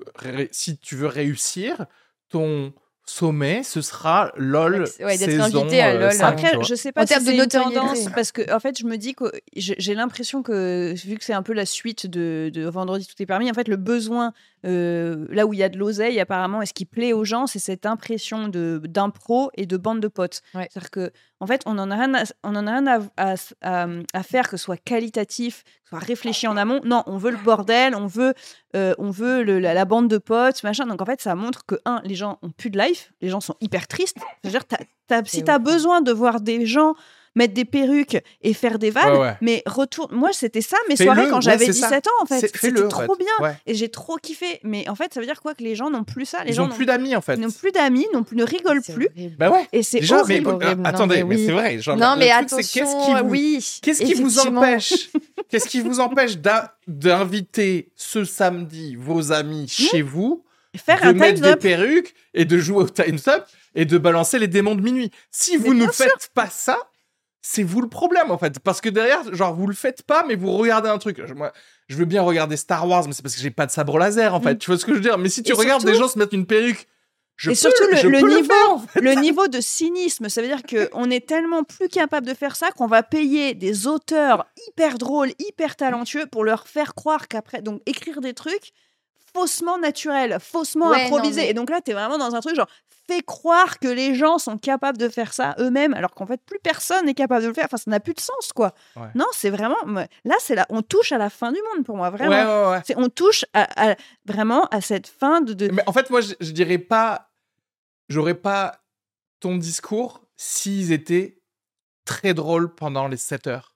si tu veux réussir, ton sommet, ce sera LOL Ouais, d'être saison invité à euh, LOL. Après, je sais pas En si termes de c'est une tendance parce que en fait, je me dis que j'ai j'ai l'impression que vu que c'est un peu la suite de, de Vendredi tout est permis, en fait, le besoin euh, là où il y a de l'oseille apparemment et ce qui plaît aux gens, c'est cette impression de d'impro et de bande de potes. Ouais. C'est-à-dire que en fait, on en a rien à, on en a rien à, à- à- à faire que ce soit qualitatif, que ce soit réfléchi en amont. Non, on veut le bordel, on veut euh, on veut le- la, la bande de potes, machin. Donc en fait, ça montre que un, les gens ont plus de life, les gens sont hyper tristes. C'est-à-dire, t'as- t'as- si C'est tu as ouf. besoin de voir des gens mettre des perruques et faire des vannes, Ouais, ouais. mais retourne. Moi, c'était ça mes Fais-le, soirées quand ouais, j'avais c'est ça. 17 ans, en fait. C'était trop fait. bien. Ouais. Et j'ai trop kiffé. Mais en fait, ça veut dire quoi Que les gens n'ont plus ça? Les Ils gens ont plus d'amis en fait. n'ont plus d'amis, n'ont plus, ne rigolent plus. horrible. Bah ouais. Et c'est Déjà, mais horrible. horrible. euh, Non, attendez, mais c'est vrai. genre, Non, mais attention, qu'est-ce qui vous, oui. qu'est-ce qui vous effectivement. empêche? Qu'est-ce qui vous empêche d'inviter ce samedi vos amis chez vous, Faire de un mettre des Up. perruques et de jouer au Time's Up et de balancer les démons de minuit? Si vous ne faites pas ça, c'est vous le problème en fait. Parce que derrière, genre, vous le faites pas, mais vous regardez un truc. Je- Moi, je veux bien regarder Star Wars, mais c'est parce que j'ai pas de sabre laser en fait. Mm. Tu vois ce que je veux dire? Mais si tu Et regardes surtout- des gens se mettre une perruque, je Et peux, surtout, le- je le peux niveau- faire, en fait. le niveau de cynisme, ça veut dire qu'on [LAUGHS] est tellement plus capable de faire ça qu'on va payer des auteurs hyper drôles, hyper talentueux pour leur faire croire qu'après, donc écrire des trucs faussement naturels, faussement Ouais, non, improvisés. mais- Et donc là, tu es vraiment dans un truc genre, fais croire que les gens sont capables de faire ça eux-mêmes, alors qu'en fait, plus personne n'est capable de le faire. Enfin, ça n'a plus de sens, quoi. Ouais. Non, c'est vraiment. Là, c'est là, on touche à la fin du monde pour moi, vraiment. Ouais, ouais, ouais. C'est- On touche à, à- vraiment à cette fin de. de- Mais en fait, moi, je, je dirais pas. J'aurais pas ton discours s'ils étaient très drôles pendant les 7 heures.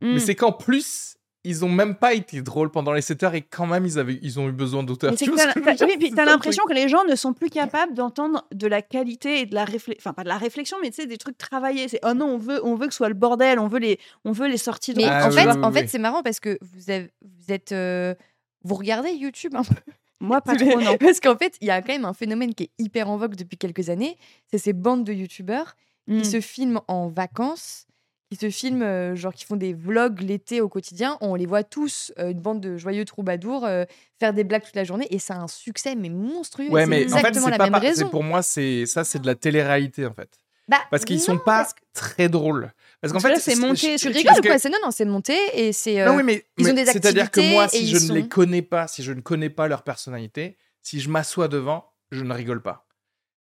Hmm. Mais c'est qu'en plus, ils ont même pas été drôles pendant les 7 heures et quand même, ils, avaient, ils ont eu besoin d'auteurs. Tu le l'impression que les gens ne sont plus capables d'entendre de la qualité et de la réflexion, enfin pas de la réflexion, mais tu sais des trucs travaillés. C'est oh non, on veut, on veut que ce soit le bordel, on veut les, on veut les sorties de Mais Ah en oui, fait, oui, en oui. fait, c'est marrant parce que vous, avez, vous êtes. euh, vous regardez YouTube un peu? [LAUGHS] Moi pas [LAUGHS] trop non. Parce qu'en fait, il y a quand même un phénomène qui est hyper en vogue depuis quelques années. C'est ces bandes de YouTubeurs Mm. qui se filment en vacances, qui se filment, euh, genre qui font des vlogs l'été au quotidien. On les voit tous, euh, une bande de joyeux troubadours, euh, faire des blagues toute la journée. Et ça a un succès, mais monstrueux. Ouais, C'est mais en fait, exactement c'est la pas même par- raison. pour moi, c'est ça, c'est de la télé-réalité en fait. Bah, Parce qu'ils sont pas parce que très drôles. Parce qu'en que fait, c'est monté, Tu rigoles que- quoi? C'est non, non, c'est monté et c'est. Non, oui, mais, ils ont mais des c'est-à-dire que activités moi, si je ne les connais pas, si je ne connais pas leur personnalité, si je m'assois devant, je ne rigole pas.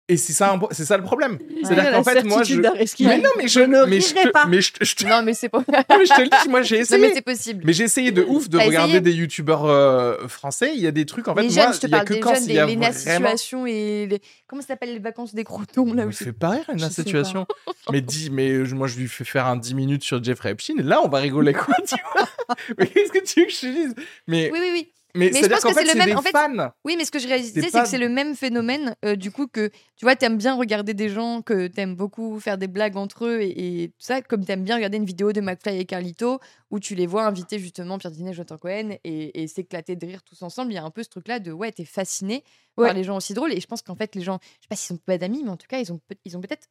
Et c'est ça, un- c'est ça le problème. C'est-à-dire la qu'en fait, moi, je. Mais non, mais je, ne mais je te- pas. mais je te- je te- Non, mais c'est pas. mais [LAUGHS] je te le dis, moi, j'ai non, essayé. mais c'est possible. Mais j'ai essayé de ouf de T'as regarder essayé des youtubeurs euh, français. Il y a des trucs, en fait, les moi, jeunes, je te parle que des quand jeunes, il des y a Léna vraiment... Situation et les... comment ça s'appelle les vacances des crotons là Ça où me c'est- fait pas rire, sais situation. [LAUGHS] mais dis, mais je- moi, je lui fais faire un 10 minutes sur Jeffrey Epstein. Et là, on va rigoler, quoi, tu vois. [LAUGHS] Mais qu'est-ce que tu veux que je te dise? Mais, Oui, oui, oui. Mais, je pense que c'est le même- en fait, fans. Oui, mais ce que je réalisais, C'est pas- que c'est le même phénomène, euh, du coup, que tu vois, t'aimes bien regarder des gens que t'aimes beaucoup faire des blagues entre eux et, et tout ça, comme t'aimes bien regarder une vidéo de McFly et Carlito où tu les vois inviter justement Pierre Dinet, Jonathan Cohen et, et s'éclater de rire tous ensemble. Il y a un peu ce truc-là de ouais, t'es fasciné Ouais. par les gens aussi drôles. Et je pense qu'en fait, les gens, je sais pas s'ils sont pas d'amis, mais en tout cas, ils ont, ils ont peut-être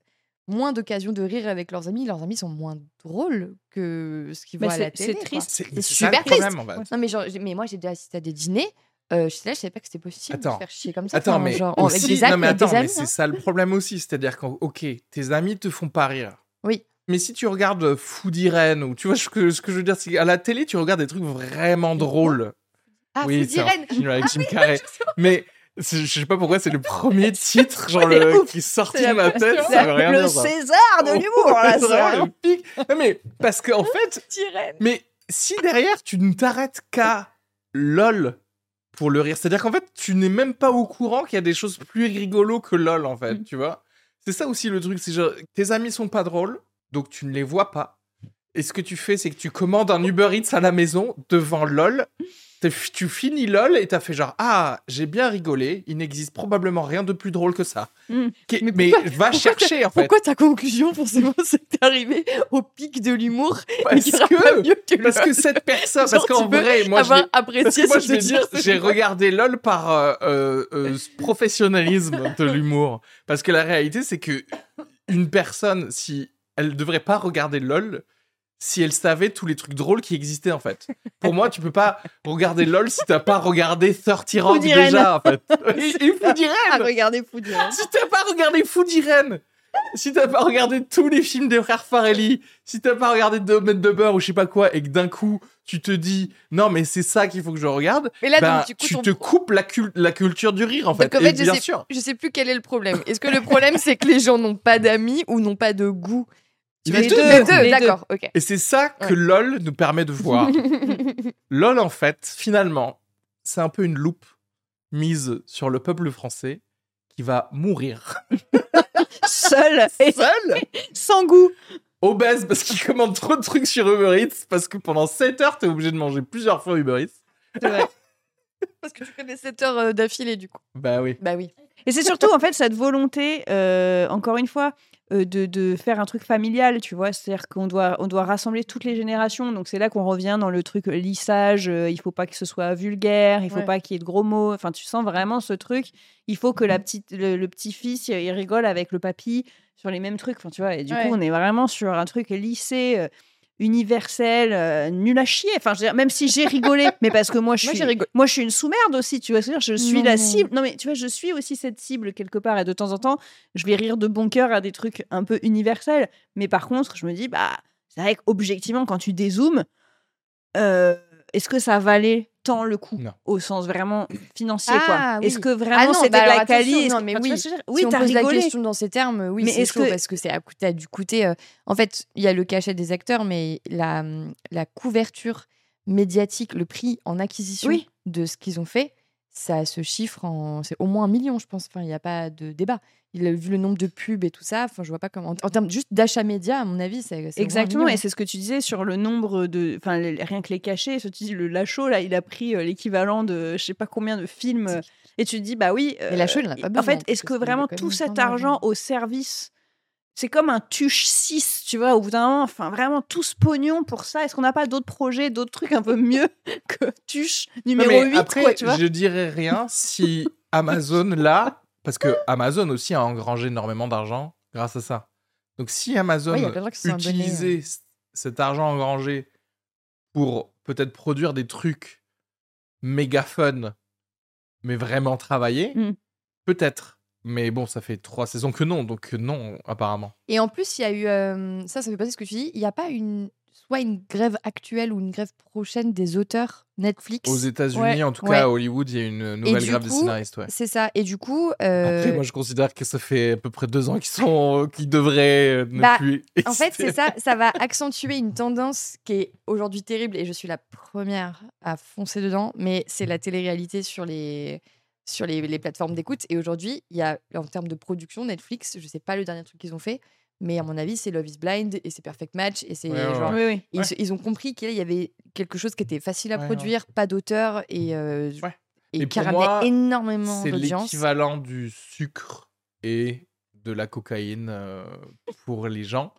moins d'occasions de rire avec leurs amis. Leurs amis sont moins drôles que ce qu'ils Mais voient à la c'est- télé. c'est triste. C'est super problème, en fait. Non, mais, genre, mais moi, j'ai déjà assisté à des dîners. Euh, j'étais là, je savais pas que c'était possible Attends. de se faire chier comme ça. Attends, mais, genre, avec aussi- des amis, non, mais attends, c'est hein. ça le problème aussi. C'est-à-dire que, ok, tes amis te font pas rire. Oui. Mais si tu regardes Foodie Ren, ou tu vois ce que, ce que je veux dire, c'est qu'à la télé, tu regardes des trucs vraiment drôles. Ah, oui, un film avec Jim Carrey. [LAUGHS] Mais je sais pas pourquoi, c'est le premier titre genre, Ouais, le- ouf. qui est sorti C'est de ma tête. Ça veut rien le dire. ça. César de l'humour, là, [LAUGHS] C'est le pic. Non, mais parce qu'en [LAUGHS] fait, Foodie Ren. mais si derrière, tu ne t'arrêtes qu'à LOL pour le rire, c'est-à-dire qu'en fait, tu n'es même pas au courant qu'il y a des choses plus rigolos que LOL, en fait, Mm. tu vois. C'est ça aussi le truc, c'est genre, tes amis sont pas drôles, donc tu ne les vois pas. Et ce que tu fais, c'est que tu commandes un Uber Eats à la maison devant LOL tu finis LOL et t'as fait genre Ah, j'ai bien rigolé, il n'existe probablement rien de plus drôle que ça. Mm. Qui- Mais va chercher en fait. Pourquoi ta conclusion, forcément, [LAUGHS] c'est arrivé au pic de l'humour Parce que, parce que cette personne, parce qu'en vrai, moi je apprécié je vais dire, j'ai regardé LOL par euh, euh, euh, professionnalisme de [LAUGHS] l'humour. Parce que la réalité, c'est que une personne, si elle devrait pas regarder LOL, si elle savait tous les trucs drôles qui existaient en fait. Pour moi, tu peux pas regarder LOL si t'as pas regardé 30 Rock déjà en fait. [LAUGHS] Et, et Foudiren Ah, regardez. Si t'as pas regardé Foudiren si t'as pas regardé tous les films des frères Farelli, si t'as pas regardé Domaine de beurre ou je sais pas quoi, et que d'un coup tu te dis non mais c'est ça qu'il faut que je regarde, Mais là, ben, donc, du coup, tu ton- te coupes la, cul- la culture du rire en fait. Donc, en fait, et je bien sais- sûr. Je sais plus quel est le problème. Est-ce que le problème, c'est que les gens n'ont pas d'amis ou n'ont pas de goût? Tu Les deux, Les deux, les deux. d'accord, ok. Et c'est ça que Ouais. LOL nous permet de voir. [LAUGHS] LOL en fait, finalement, c'est un peu une loupe mise sur le peuple français qui va mourir [LAUGHS] Seul et seul, sans goût. obèse parce qu'il commande trop de trucs sur Uber Eats parce que pendant 7 heures t'es obligé de manger plusieurs fois Uber Eats. C'est vrai. [LAUGHS] Parce que tu fais des 7 heures euh, d'affilée, du coup. Bah oui. Bah oui. Et c'est surtout, en fait, cette volonté, euh, encore une fois, euh, de, de faire un truc familial, tu vois. C'est-à-dire qu'on doit, on doit rassembler toutes les générations. Donc, c'est là qu'on revient dans le truc euh, lissage. euh, il faut pas que ce soit vulgaire. Il faut Ouais. pas qu'il y ait de gros mots. Enfin, tu sens vraiment ce truc. Il faut que la petite, le, le petit-fils, il rigole avec le papy sur les mêmes trucs. Enfin, tu vois. Et du Ouais. coup, on est vraiment sur un truc lissé. euh, universel, euh, nul à chier. Enfin, je veux dire, même si j'ai rigolé, [LAUGHS] mais parce que moi, je suis, moi, je suis une sous-merde aussi, tu vois. ce que Je veux dire, je suis la cible. Non, mais tu vois, je suis aussi cette cible quelque part. Et de temps en temps, je vais rire de bon cœur à des trucs un peu universels. Mais par contre, je me dis, bah, c'est vrai qu'objectivement, quand tu dézoomes, euh, est-ce que ça valait tant le coup Non. au sens vraiment financier, Ah, quoi oui. Est-ce que Ah vraiment c'était bah de la attention, quali non, mais tu oui. ce dire si Oui, on t'as pose la rigolé. question dans ces termes, oui, Mais c'est est-ce chaud que- parce que c'est à dû coûter. euh, En fait, il y a le cachet des acteurs, mais la, hum, la couverture médiatique, le prix en acquisition Oui. de ce qu'ils ont fait, ça se chiffre en. C'est au moins un million, je pense. Enfin, il n'y a pas de débat. Il a vu le nombre de pubs et tout ça. Enfin, je vois pas comment. En termes juste d'achat média, à mon avis, c'est. Exactement, et c'est ce que tu disais sur le nombre de. Enfin, les- rien que les cachets. Ce tu dis, le Lachaud, là, il a pris euh, l'équivalent de je sais pas combien de films. euh, Et tu te dis, bah oui. Mais Lachaud, il en a euh, pas En besoin, fait, parce est-ce que vraiment tout cet argent au service. C'est comme un tuche 6, tu vois, au bout d'un moment, enfin vraiment tout ce pognon pour ça. Est-ce qu'on n'a pas d'autres projets, d'autres trucs un peu mieux [LAUGHS] que tuche Non, numéro mais 8, après, quoi, tu vois? je dirais rien si Amazon là, parce que Amazon aussi a engrangé énormément d'argent grâce à ça. Donc si Amazon Ouais, utilisait cet argent engrangé pour peut-être produire des trucs méga fun, mais vraiment travaillés, Mm. peut-être. Mais bon, ça fait trois saisons que non, donc non, apparemment. Et en plus, il y a eu. euh, ça, ça fait passer ce que tu dis. Il n'y a pas une. Soit une grève actuelle ou une grève prochaine des auteurs Netflix? Aux États-Unis, Ouais, en tout ouais. cas à Hollywood, il y a une nouvelle grève des scénaristes. Ouais. C'est ça. Et du coup. Après, euh, moi, je considère que ça fait à peu près deux ans qu'ils sont, qu'ils devraient euh, ne Bah, plus. En fait, exister. c'est ça, ça va [LAUGHS] accentuer une tendance qui est aujourd'hui terrible et je suis la première à foncer dedans, mais c'est la télé-réalité sur les, sur les, les plateformes d'écoute. Et aujourd'hui, il y a, en termes de production, Netflix, je sais pas le dernier truc qu'ils ont fait, mais à mon avis, c'est Love is Blind et c'est Perfect Match et c'est Ouais, ouais, genre. Oui, oui. Ils, Ouais. se- ils ont compris qu'il y avait quelque chose qui était facile à Ouais, ouais. produire, pas d'auteur et, euh, Ouais. et, Et qui ramenait moi, énormément C'est l'équivalent du sucre et de la cocaïne euh, pour les gens.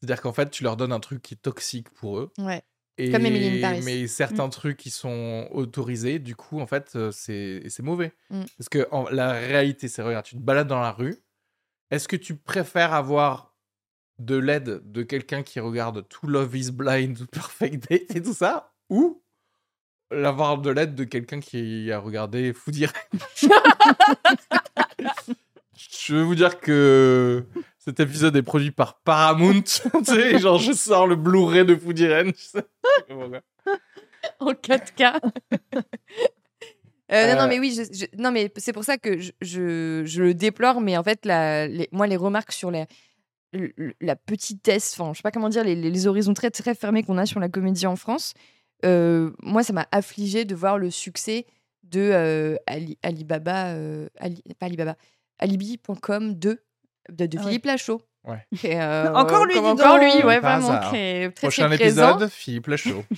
C'est-à-dire qu'en fait, tu leur donnes un truc qui est toxique pour eux. Ouais. Et, Comme Emily in Paris. Mais certains trucs qui sont autorisés, du coup, en fait, euh, c'est mauvais. Mm. Parce que en- la réalité, c'est, regarde, tu te balades dans la rue. Est-ce que tu préfères avoir de l'aide de quelqu'un qui regarde tout Love is Blind, tout Perfect Date et tout ça Ou l'avoir de l'aide de quelqu'un qui a regardé Foodie [LAUGHS] Je veux vous dire que cet épisode est produit par Paramount. [LAUGHS] tu sais, genre, je sors le Blu-ray de Foodie. Voilà. en 4K. Euh, non, non, Euh. mais oui, je- je- non, mais c'est pour ça que je, je, le déplore, mais en fait, la, les- moi, les remarques sur la, la petitesse, enfin, je sais pas comment dire, les, les- horizons très, très fermés qu'on a sur la comédie en France, euh, moi, ça m'a affligé de voir le succès de euh, Ali, Alibaba, Ali- pas Alibaba, Alibi.com 2 de, de Ah Philippe Lachaud. Ouais. Et, euh, [LAUGHS] Encore lui, dis Encore donc. lui, ouais, vraiment très, très, Prochain très présent. épisode, Philippe Lachaud. [LAUGHS]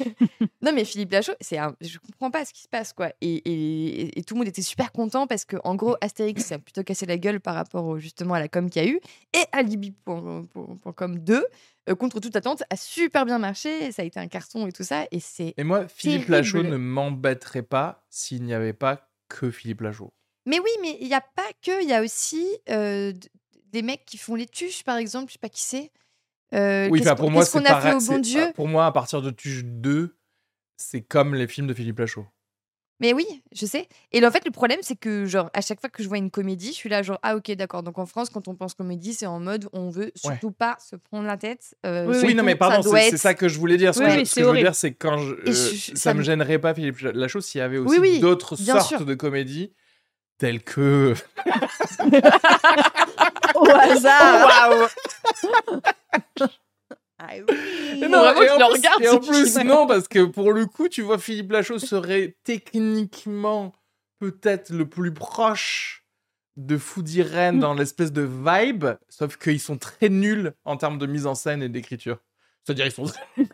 Non, mais Philippe Lachaud, c'est un... je comprends pas ce qui se passe, quoi. Et, et- et tout le monde était super content parce que, en gros, Astérix a plutôt cassé la gueule par rapport au- justement à la com qu'il y a eu. Et Alibi.com 2, euh, contre toute attente, a super bien marché. Ça a été un carton et tout ça. Et c'est. Et moi, Philippe Terrible. Lachaud ne m'embêterait pas s'il n'y avait pas que Philippe Lachaud. Mais oui, mais il n'y a pas que, il y a aussi euh, des mecs qui font les tuches, par exemple, je sais pas qui c'est. Euh, Oui, qu'on- pour moi, c'est qu'on a fait pareil. au bon Dieu? Pour moi, à partir de Tuche 2, c'est comme les films de Philippe Lachaud. Mais oui, je sais. Et en fait, le problème, c'est que, genre, à chaque fois que je vois une comédie, je suis là, genre, ah, ok, d'accord. Donc en France, quand on pense comédie, c'est en mode, on veut surtout pas se prendre la tête. euh, Oui, non, mais pardon, c'est être- ça que je voulais dire. Ce Oui, que, je- ce c'est que je veux horrible. dire, c'est quand je, euh, je- ça, ça me gênerait pas Philippe Lachaud s'il y avait aussi Oui, oui, d'autres sortes sûr. de comédies telles que. [LAUGHS] Au hasard. Ah oui. Et Non, vraiment, et tu en le plus- regardes, Et en plus, non, parce que pour le coup, tu vois, Philippe Lachaud serait techniquement peut-être le plus proche de Foodie Ren dans l'espèce de vibe, sauf qu'ils sont très nuls en termes de mise en scène et d'écriture. C'est-à-dire, ils sont. [LAUGHS]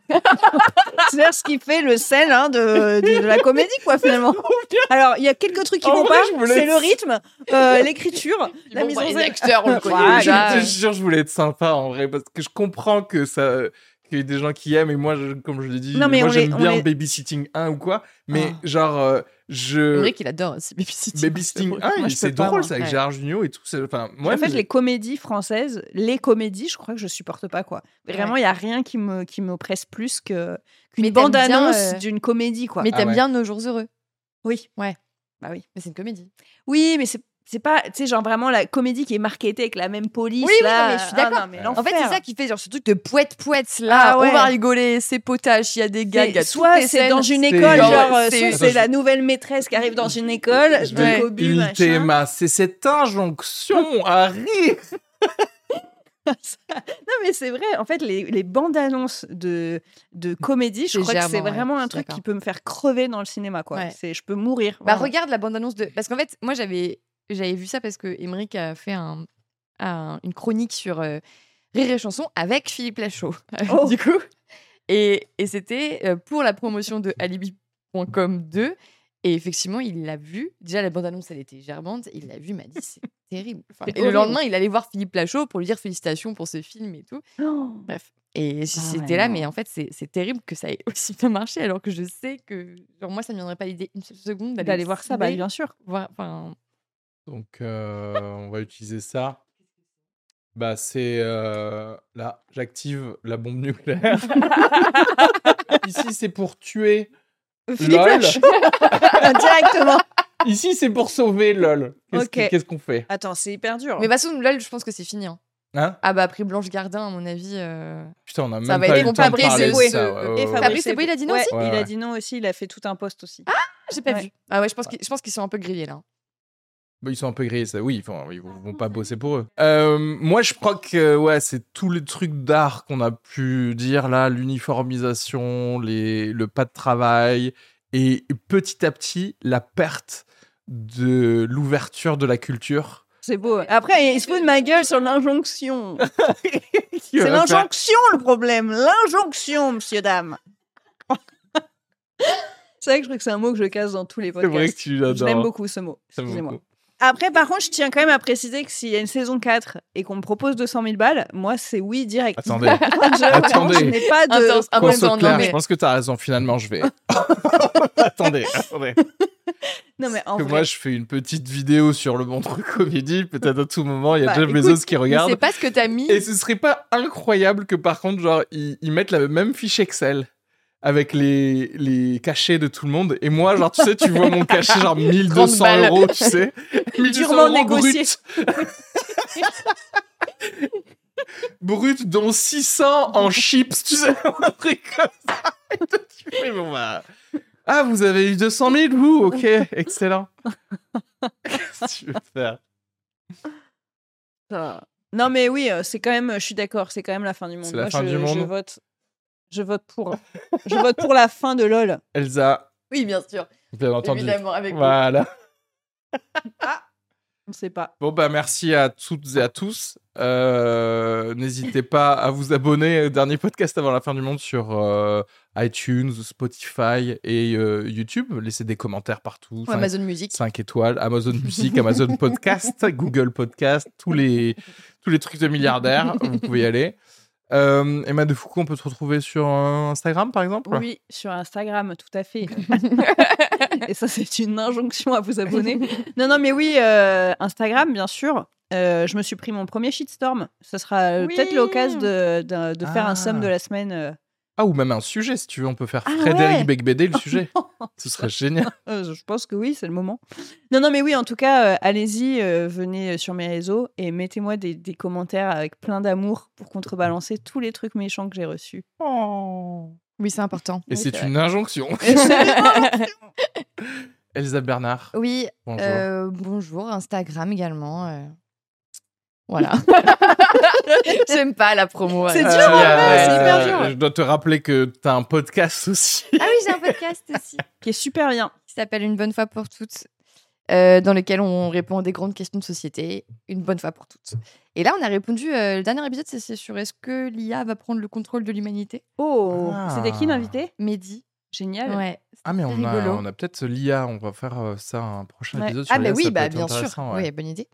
C'est ce qui fait le sel hein, de, de la comédie, quoi, finalement. [LAUGHS] Alors, il y a quelques trucs qui En vont vrai, pas. je voulais C'est être- le rythme, euh, [LAUGHS] l'écriture, la mise en les scène. acteurs, on le connaît je te jure, je voulais être sympa en vrai, parce que je comprends que ça. Qu'il y ait des gens qui aiment, et moi, je- comme je l'ai dit, Non, mais moi j'aime bien les- Babysitting 1 ou quoi, mais Ah. genre, euh, je. Henrik, il adore aussi Babysitting. Babysitting [LAUGHS] Moi, 1, je c'est drôle, moi. ça, avec Ouais. Gérard Jugnot et tout. c'est- Enfin, moi, en fait, les comédies françaises, les comédies, je crois que je supporte pas, quoi. Vraiment, il y a rien qui me qui m'oppresse plus que qu'une bande-annonce euh, d'une comédie, quoi. Mais Ah t'aimes ouais. bien Nos Jours Heureux. Oui. Ouais. Bah oui. Mais c'est une comédie. Oui, mais c'est c'est pas, tu sais, genre vraiment la comédie qui est marketée avec la même police. Oui, oui, là. non, mais je suis Ah, d'accord. mais En fait, c'est ça qui fait genre ce truc de poète poète là. Ah ouais. On va rigoler, c'est potache, il y a des gags. a soit c'est dans une école, genre, genre, euh, c'est- je- la nouvelle maîtresse qui arrive dans une école, Je. C'est cette injonction à rire [LAUGHS] Non, mais c'est vrai, en fait, les, les bandes annonces de, de comédie, je crois que c'est ouais, vraiment un truc qui peut me faire crever dans le cinéma, quoi. Ouais. C'est, je peux mourir. Bah vraiment. regarde la bande annonce de parce qu'en fait moi j'avais j'avais vu ça parce que Emmerich a fait un, un- une chronique sur euh, Rire et chanson avec Philippe Lachaud. [LAUGHS] Oh. du coup et, et c'était euh, pour la promotion de alibi.com 2 et effectivement il l'a vu. Déjà la bande annonce elle était germante il l'a vu il m'a dit c'est [LAUGHS] terrible. Enfin, et le lendemain il allait voir Philippe Lachaud pour lui dire félicitations pour ce film et tout. Oh. bref. Et Ah c'était là mais en fait c'est terrible que ça ait [LAUGHS] aussi bien marché alors que je sais que genre moi ça me viendrait pas l'idée une seule seconde D'aller voir ça, bah, bien sûr. voir- enfin, Donc, euh, on va utiliser ça. Bah, c'est... euh, Là, j'active la bombe nucléaire. [LAUGHS] Ici, c'est pour tuer Philippe LOL. [LAUGHS] Directement. Ici, c'est pour sauver LOL. Qu'est-ce Ok. que- qu'est-ce qu'on fait? Attends, c'est hyper dur. Mais de toute façon, LOL, je pense que c'est fini. hein. Hein? Ah bah après Blanche Gardin, à mon avis. euh, Putain, on a Ça même va pas eu le bon, temps de Fabrice parler de Eboué. ça. Et ouais, ouais, ouais. Fabrice Eboué, il a dit non Ouais, aussi? Ouais, il a dit non aussi, il a fait tout un post aussi. J'ai pas Ouais. vu. Ah ouais, je pense qu'ils je pense qu'ils sont un peu grillés là. Bah, ils sont un peu grillés, ça. Oui, enfin, ils vont, vont pas bosser pour eux. Euh, moi, je crois que ouais, c'est tous les trucs d'art qu'on a pu dire là, l'uniformisation, les, le pas de travail, et petit à petit la perte de l'ouverture de la culture. C'est beau. Après, il se fout de ma gueule sur l'injonction. [LAUGHS] C'est l'injonction le problème. L'injonction, monsieur, dame. [LAUGHS] c'est vrai que je trouve que c'est un mot que je casse dans tous les C'est podcasts. vrai que tu l'adores. Je l'aime beaucoup ce mot. J'aime Excusez-moi. Après, par contre, je tiens quand même à préciser que s'il y a une saison 4 et qu'on me propose 200 000 balles, moi, c'est oui direct. Attendez, [LAUGHS] je, Attendez. je n'ai pas de. Intense. Ah, qu'on bon, soit non, clair, mais- je pense que t'as raison. Finalement, je vais. [LAUGHS] attendez, attendez. Non, mais en que vrai. moi, je fais une petite vidéo sur le bon truc comédie. Peut-être à tout moment, il y a Bah, Jeff écoute, Bezos qui Mais regarde. C'est pas ce que t'as mis. Et ce serait pas incroyable que par contre, genre, ils, ils mettent la même fiche Excel avec les, les cachets de tout le monde. Et moi, genre, tu sais, tu vois mon cachet, genre [LAUGHS] 1200 balles. euros, tu sais. [LAUGHS] 1200 Durement euros négocié. brut. [LAUGHS] brut, dont 600 en chips, tu sais, un truc comme ça. Fais, bon, bah. Ah, vous avez eu 200 000, vous Ok, excellent. Qu'est-ce que tu veux faire Ça- Non, mais oui, euh, c'est quand même. Je suis d'accord, c'est quand même la fin du monde. La Moi, fin je, du monde. Je vote. Je vote pour. [LAUGHS] je vote pour la fin de LOL. Elsa, Oui, bien sûr. bien entendu. Évidemment, avec Voilà. [LAUGHS] On sait pas. Bon, bah, merci à toutes et à tous. Euh, N'hésitez pas à vous abonner au dernier podcast avant la fin du monde sur euh, iTunes, Spotify et euh, YouTube. Laissez des commentaires partout. Ou Amazon Music. 5 étoiles, Amazon Music, Amazon Podcast, [LAUGHS] Google Podcast, tous les, tous les trucs de milliardaires, vous pouvez y aller. Euh, Emma de Foucault, on peut te retrouver sur euh, Instagram, par exemple? Oui, sur Instagram, tout à fait. [LAUGHS] Et ça, c'est une injonction à vous abonner. [LAUGHS] Non, non, mais oui, euh, Instagram, bien sûr. Euh, je me suis pris mon premier shitstorm. Ça sera Oui. peut-être l'occasion de, de- de faire Ah. un somme de la semaine. Ah, ou même un sujet, si tu veux, on peut faire Ah Frédéric ouais. Becbédé, le [LAUGHS] sujet. Ce serait génial. [LAUGHS] Euh, je pense que oui, c'est le moment. Non, non, mais oui, en tout cas, euh, allez-y, euh, venez sur mes réseaux et mettez-moi des, des commentaires avec plein d'amour pour contrebalancer tous les trucs méchants que j'ai reçus. Oui, c'est important. Et Oui, c'est [LAUGHS] une injonction. Et c'est- Elsa Bernard, Oui, bonjour. euh, bonjour, Instagram également. Voilà. [LAUGHS] J'aime pas la promo. C'est dur, Euh, c'est hyper euh, dur. Je dois te rappeler que t'as un podcast aussi. Ah oui, j'ai un podcast [LAUGHS] aussi qui est super bien. qui s'appelle Une bonne fois pour toutes, euh, dans lequel on répond à des grandes questions de société, une bonne fois pour toutes. Et là, on a répondu, euh, le dernier épisode, c'est- sur est-ce que l'IA va prendre le contrôle de l'humanité? Oh, Ah. c'était qui l'invité? Mehdi. Génial. Ouais. Ah, mais on a, on a peut-être l'IA, on va faire euh, ça un prochain Ouais. épisode sur Ah, bah l'IA, oui, bah, bien sûr. ouais, Oui, bonne idée.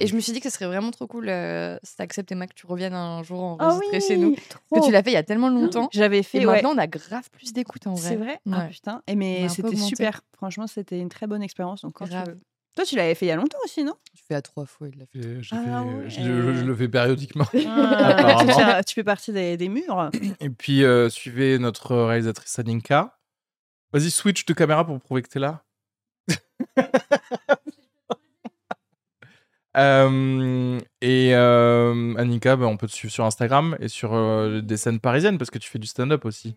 Et je me suis dit que ce serait vraiment trop cool euh, si t'acceptes, Emma, que tu reviennes un jour Ah enregistrer oui, chez nous. trop. Que tu l'as fait il y a tellement longtemps. J'avais fait, Et ouais. maintenant, on a grave plus d'écoute en vrai. C'est vrai? Ah putain. Et mais c'était super. Franchement, c'était une très bonne expérience. Donc quand tu Grave. veux- Toi, tu l'avais fait il y a longtemps aussi, non? Tu fais à trois fois, il l'a fait. Et j'ai Ah fait- ouais. je, le- je le fais périodiquement. Ah, [LAUGHS] Apparemment. tu, fais- tu fais partie des, des murs. Et puis, euh, suivez notre réalisatrice Aninka. Vas-y, switch de caméra pour prouver que t'es là. [LAUGHS] Euh, et euh, Aninka, bah, on peut te suivre sur Instagram et sur euh, des scènes parisiennes parce que tu fais du stand-up aussi.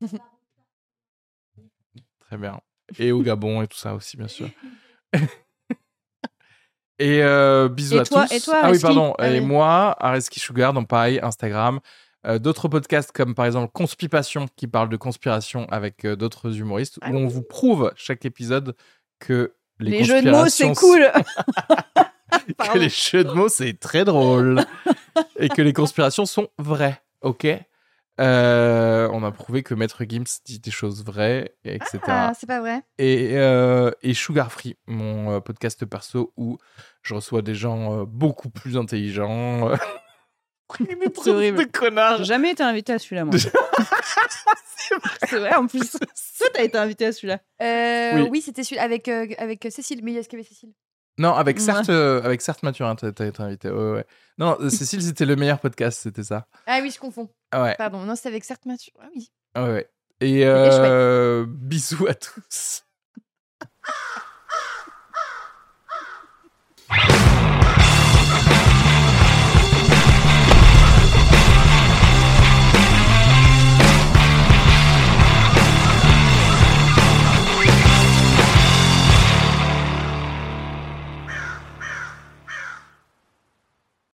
[LAUGHS] Très bien. Et au Gabon et tout ça aussi, bien sûr. [LAUGHS] et euh, bisous Et à toi- tous. et toi, ah oui, pardon. Et moi, Areski Sugar, donc pareil, Instagram. Euh, d'autres podcasts comme par exemple Conspipation qui parle de conspiration avec euh, d'autres humoristes Ah où on vous prouve chaque épisode que les, Les, jeux de mots, c'est cool. que [LAUGHS] [LAUGHS] les jeux de mots c'est très drôle et que les conspirations sont vraies. Ok? Euh, on a prouvé que Maître Gims dit des choses vraies, et etc. Ah, c'est pas vrai. Et, euh, et Sugar Free, mon euh, podcast perso où je reçois des gens beaucoup plus intelligents. [LAUGHS] C'est horrible, de connard. J'ai jamais été invité à celui-là, moi. [LAUGHS] c'est vrai. Vrai, en plus. Toi, t'as été invité à celui-là. Euh, oui, Oui. c'était celui avec, euh, avec euh, Cécile. Mais est-ce qu'il y avait Cécile? Non, avec certes, euh, avec certes Mathurin, t'as été invité. Ouais, ouais. Non, euh, Cécile, c'était le meilleur podcast, c'était ça. Ah oui, je confonds. Ah Ouais, Pardon, non, c'était avec certes Mathieu. Ah oui. ouais, ouais. Et euh, bisous à tous. [LAUGHS]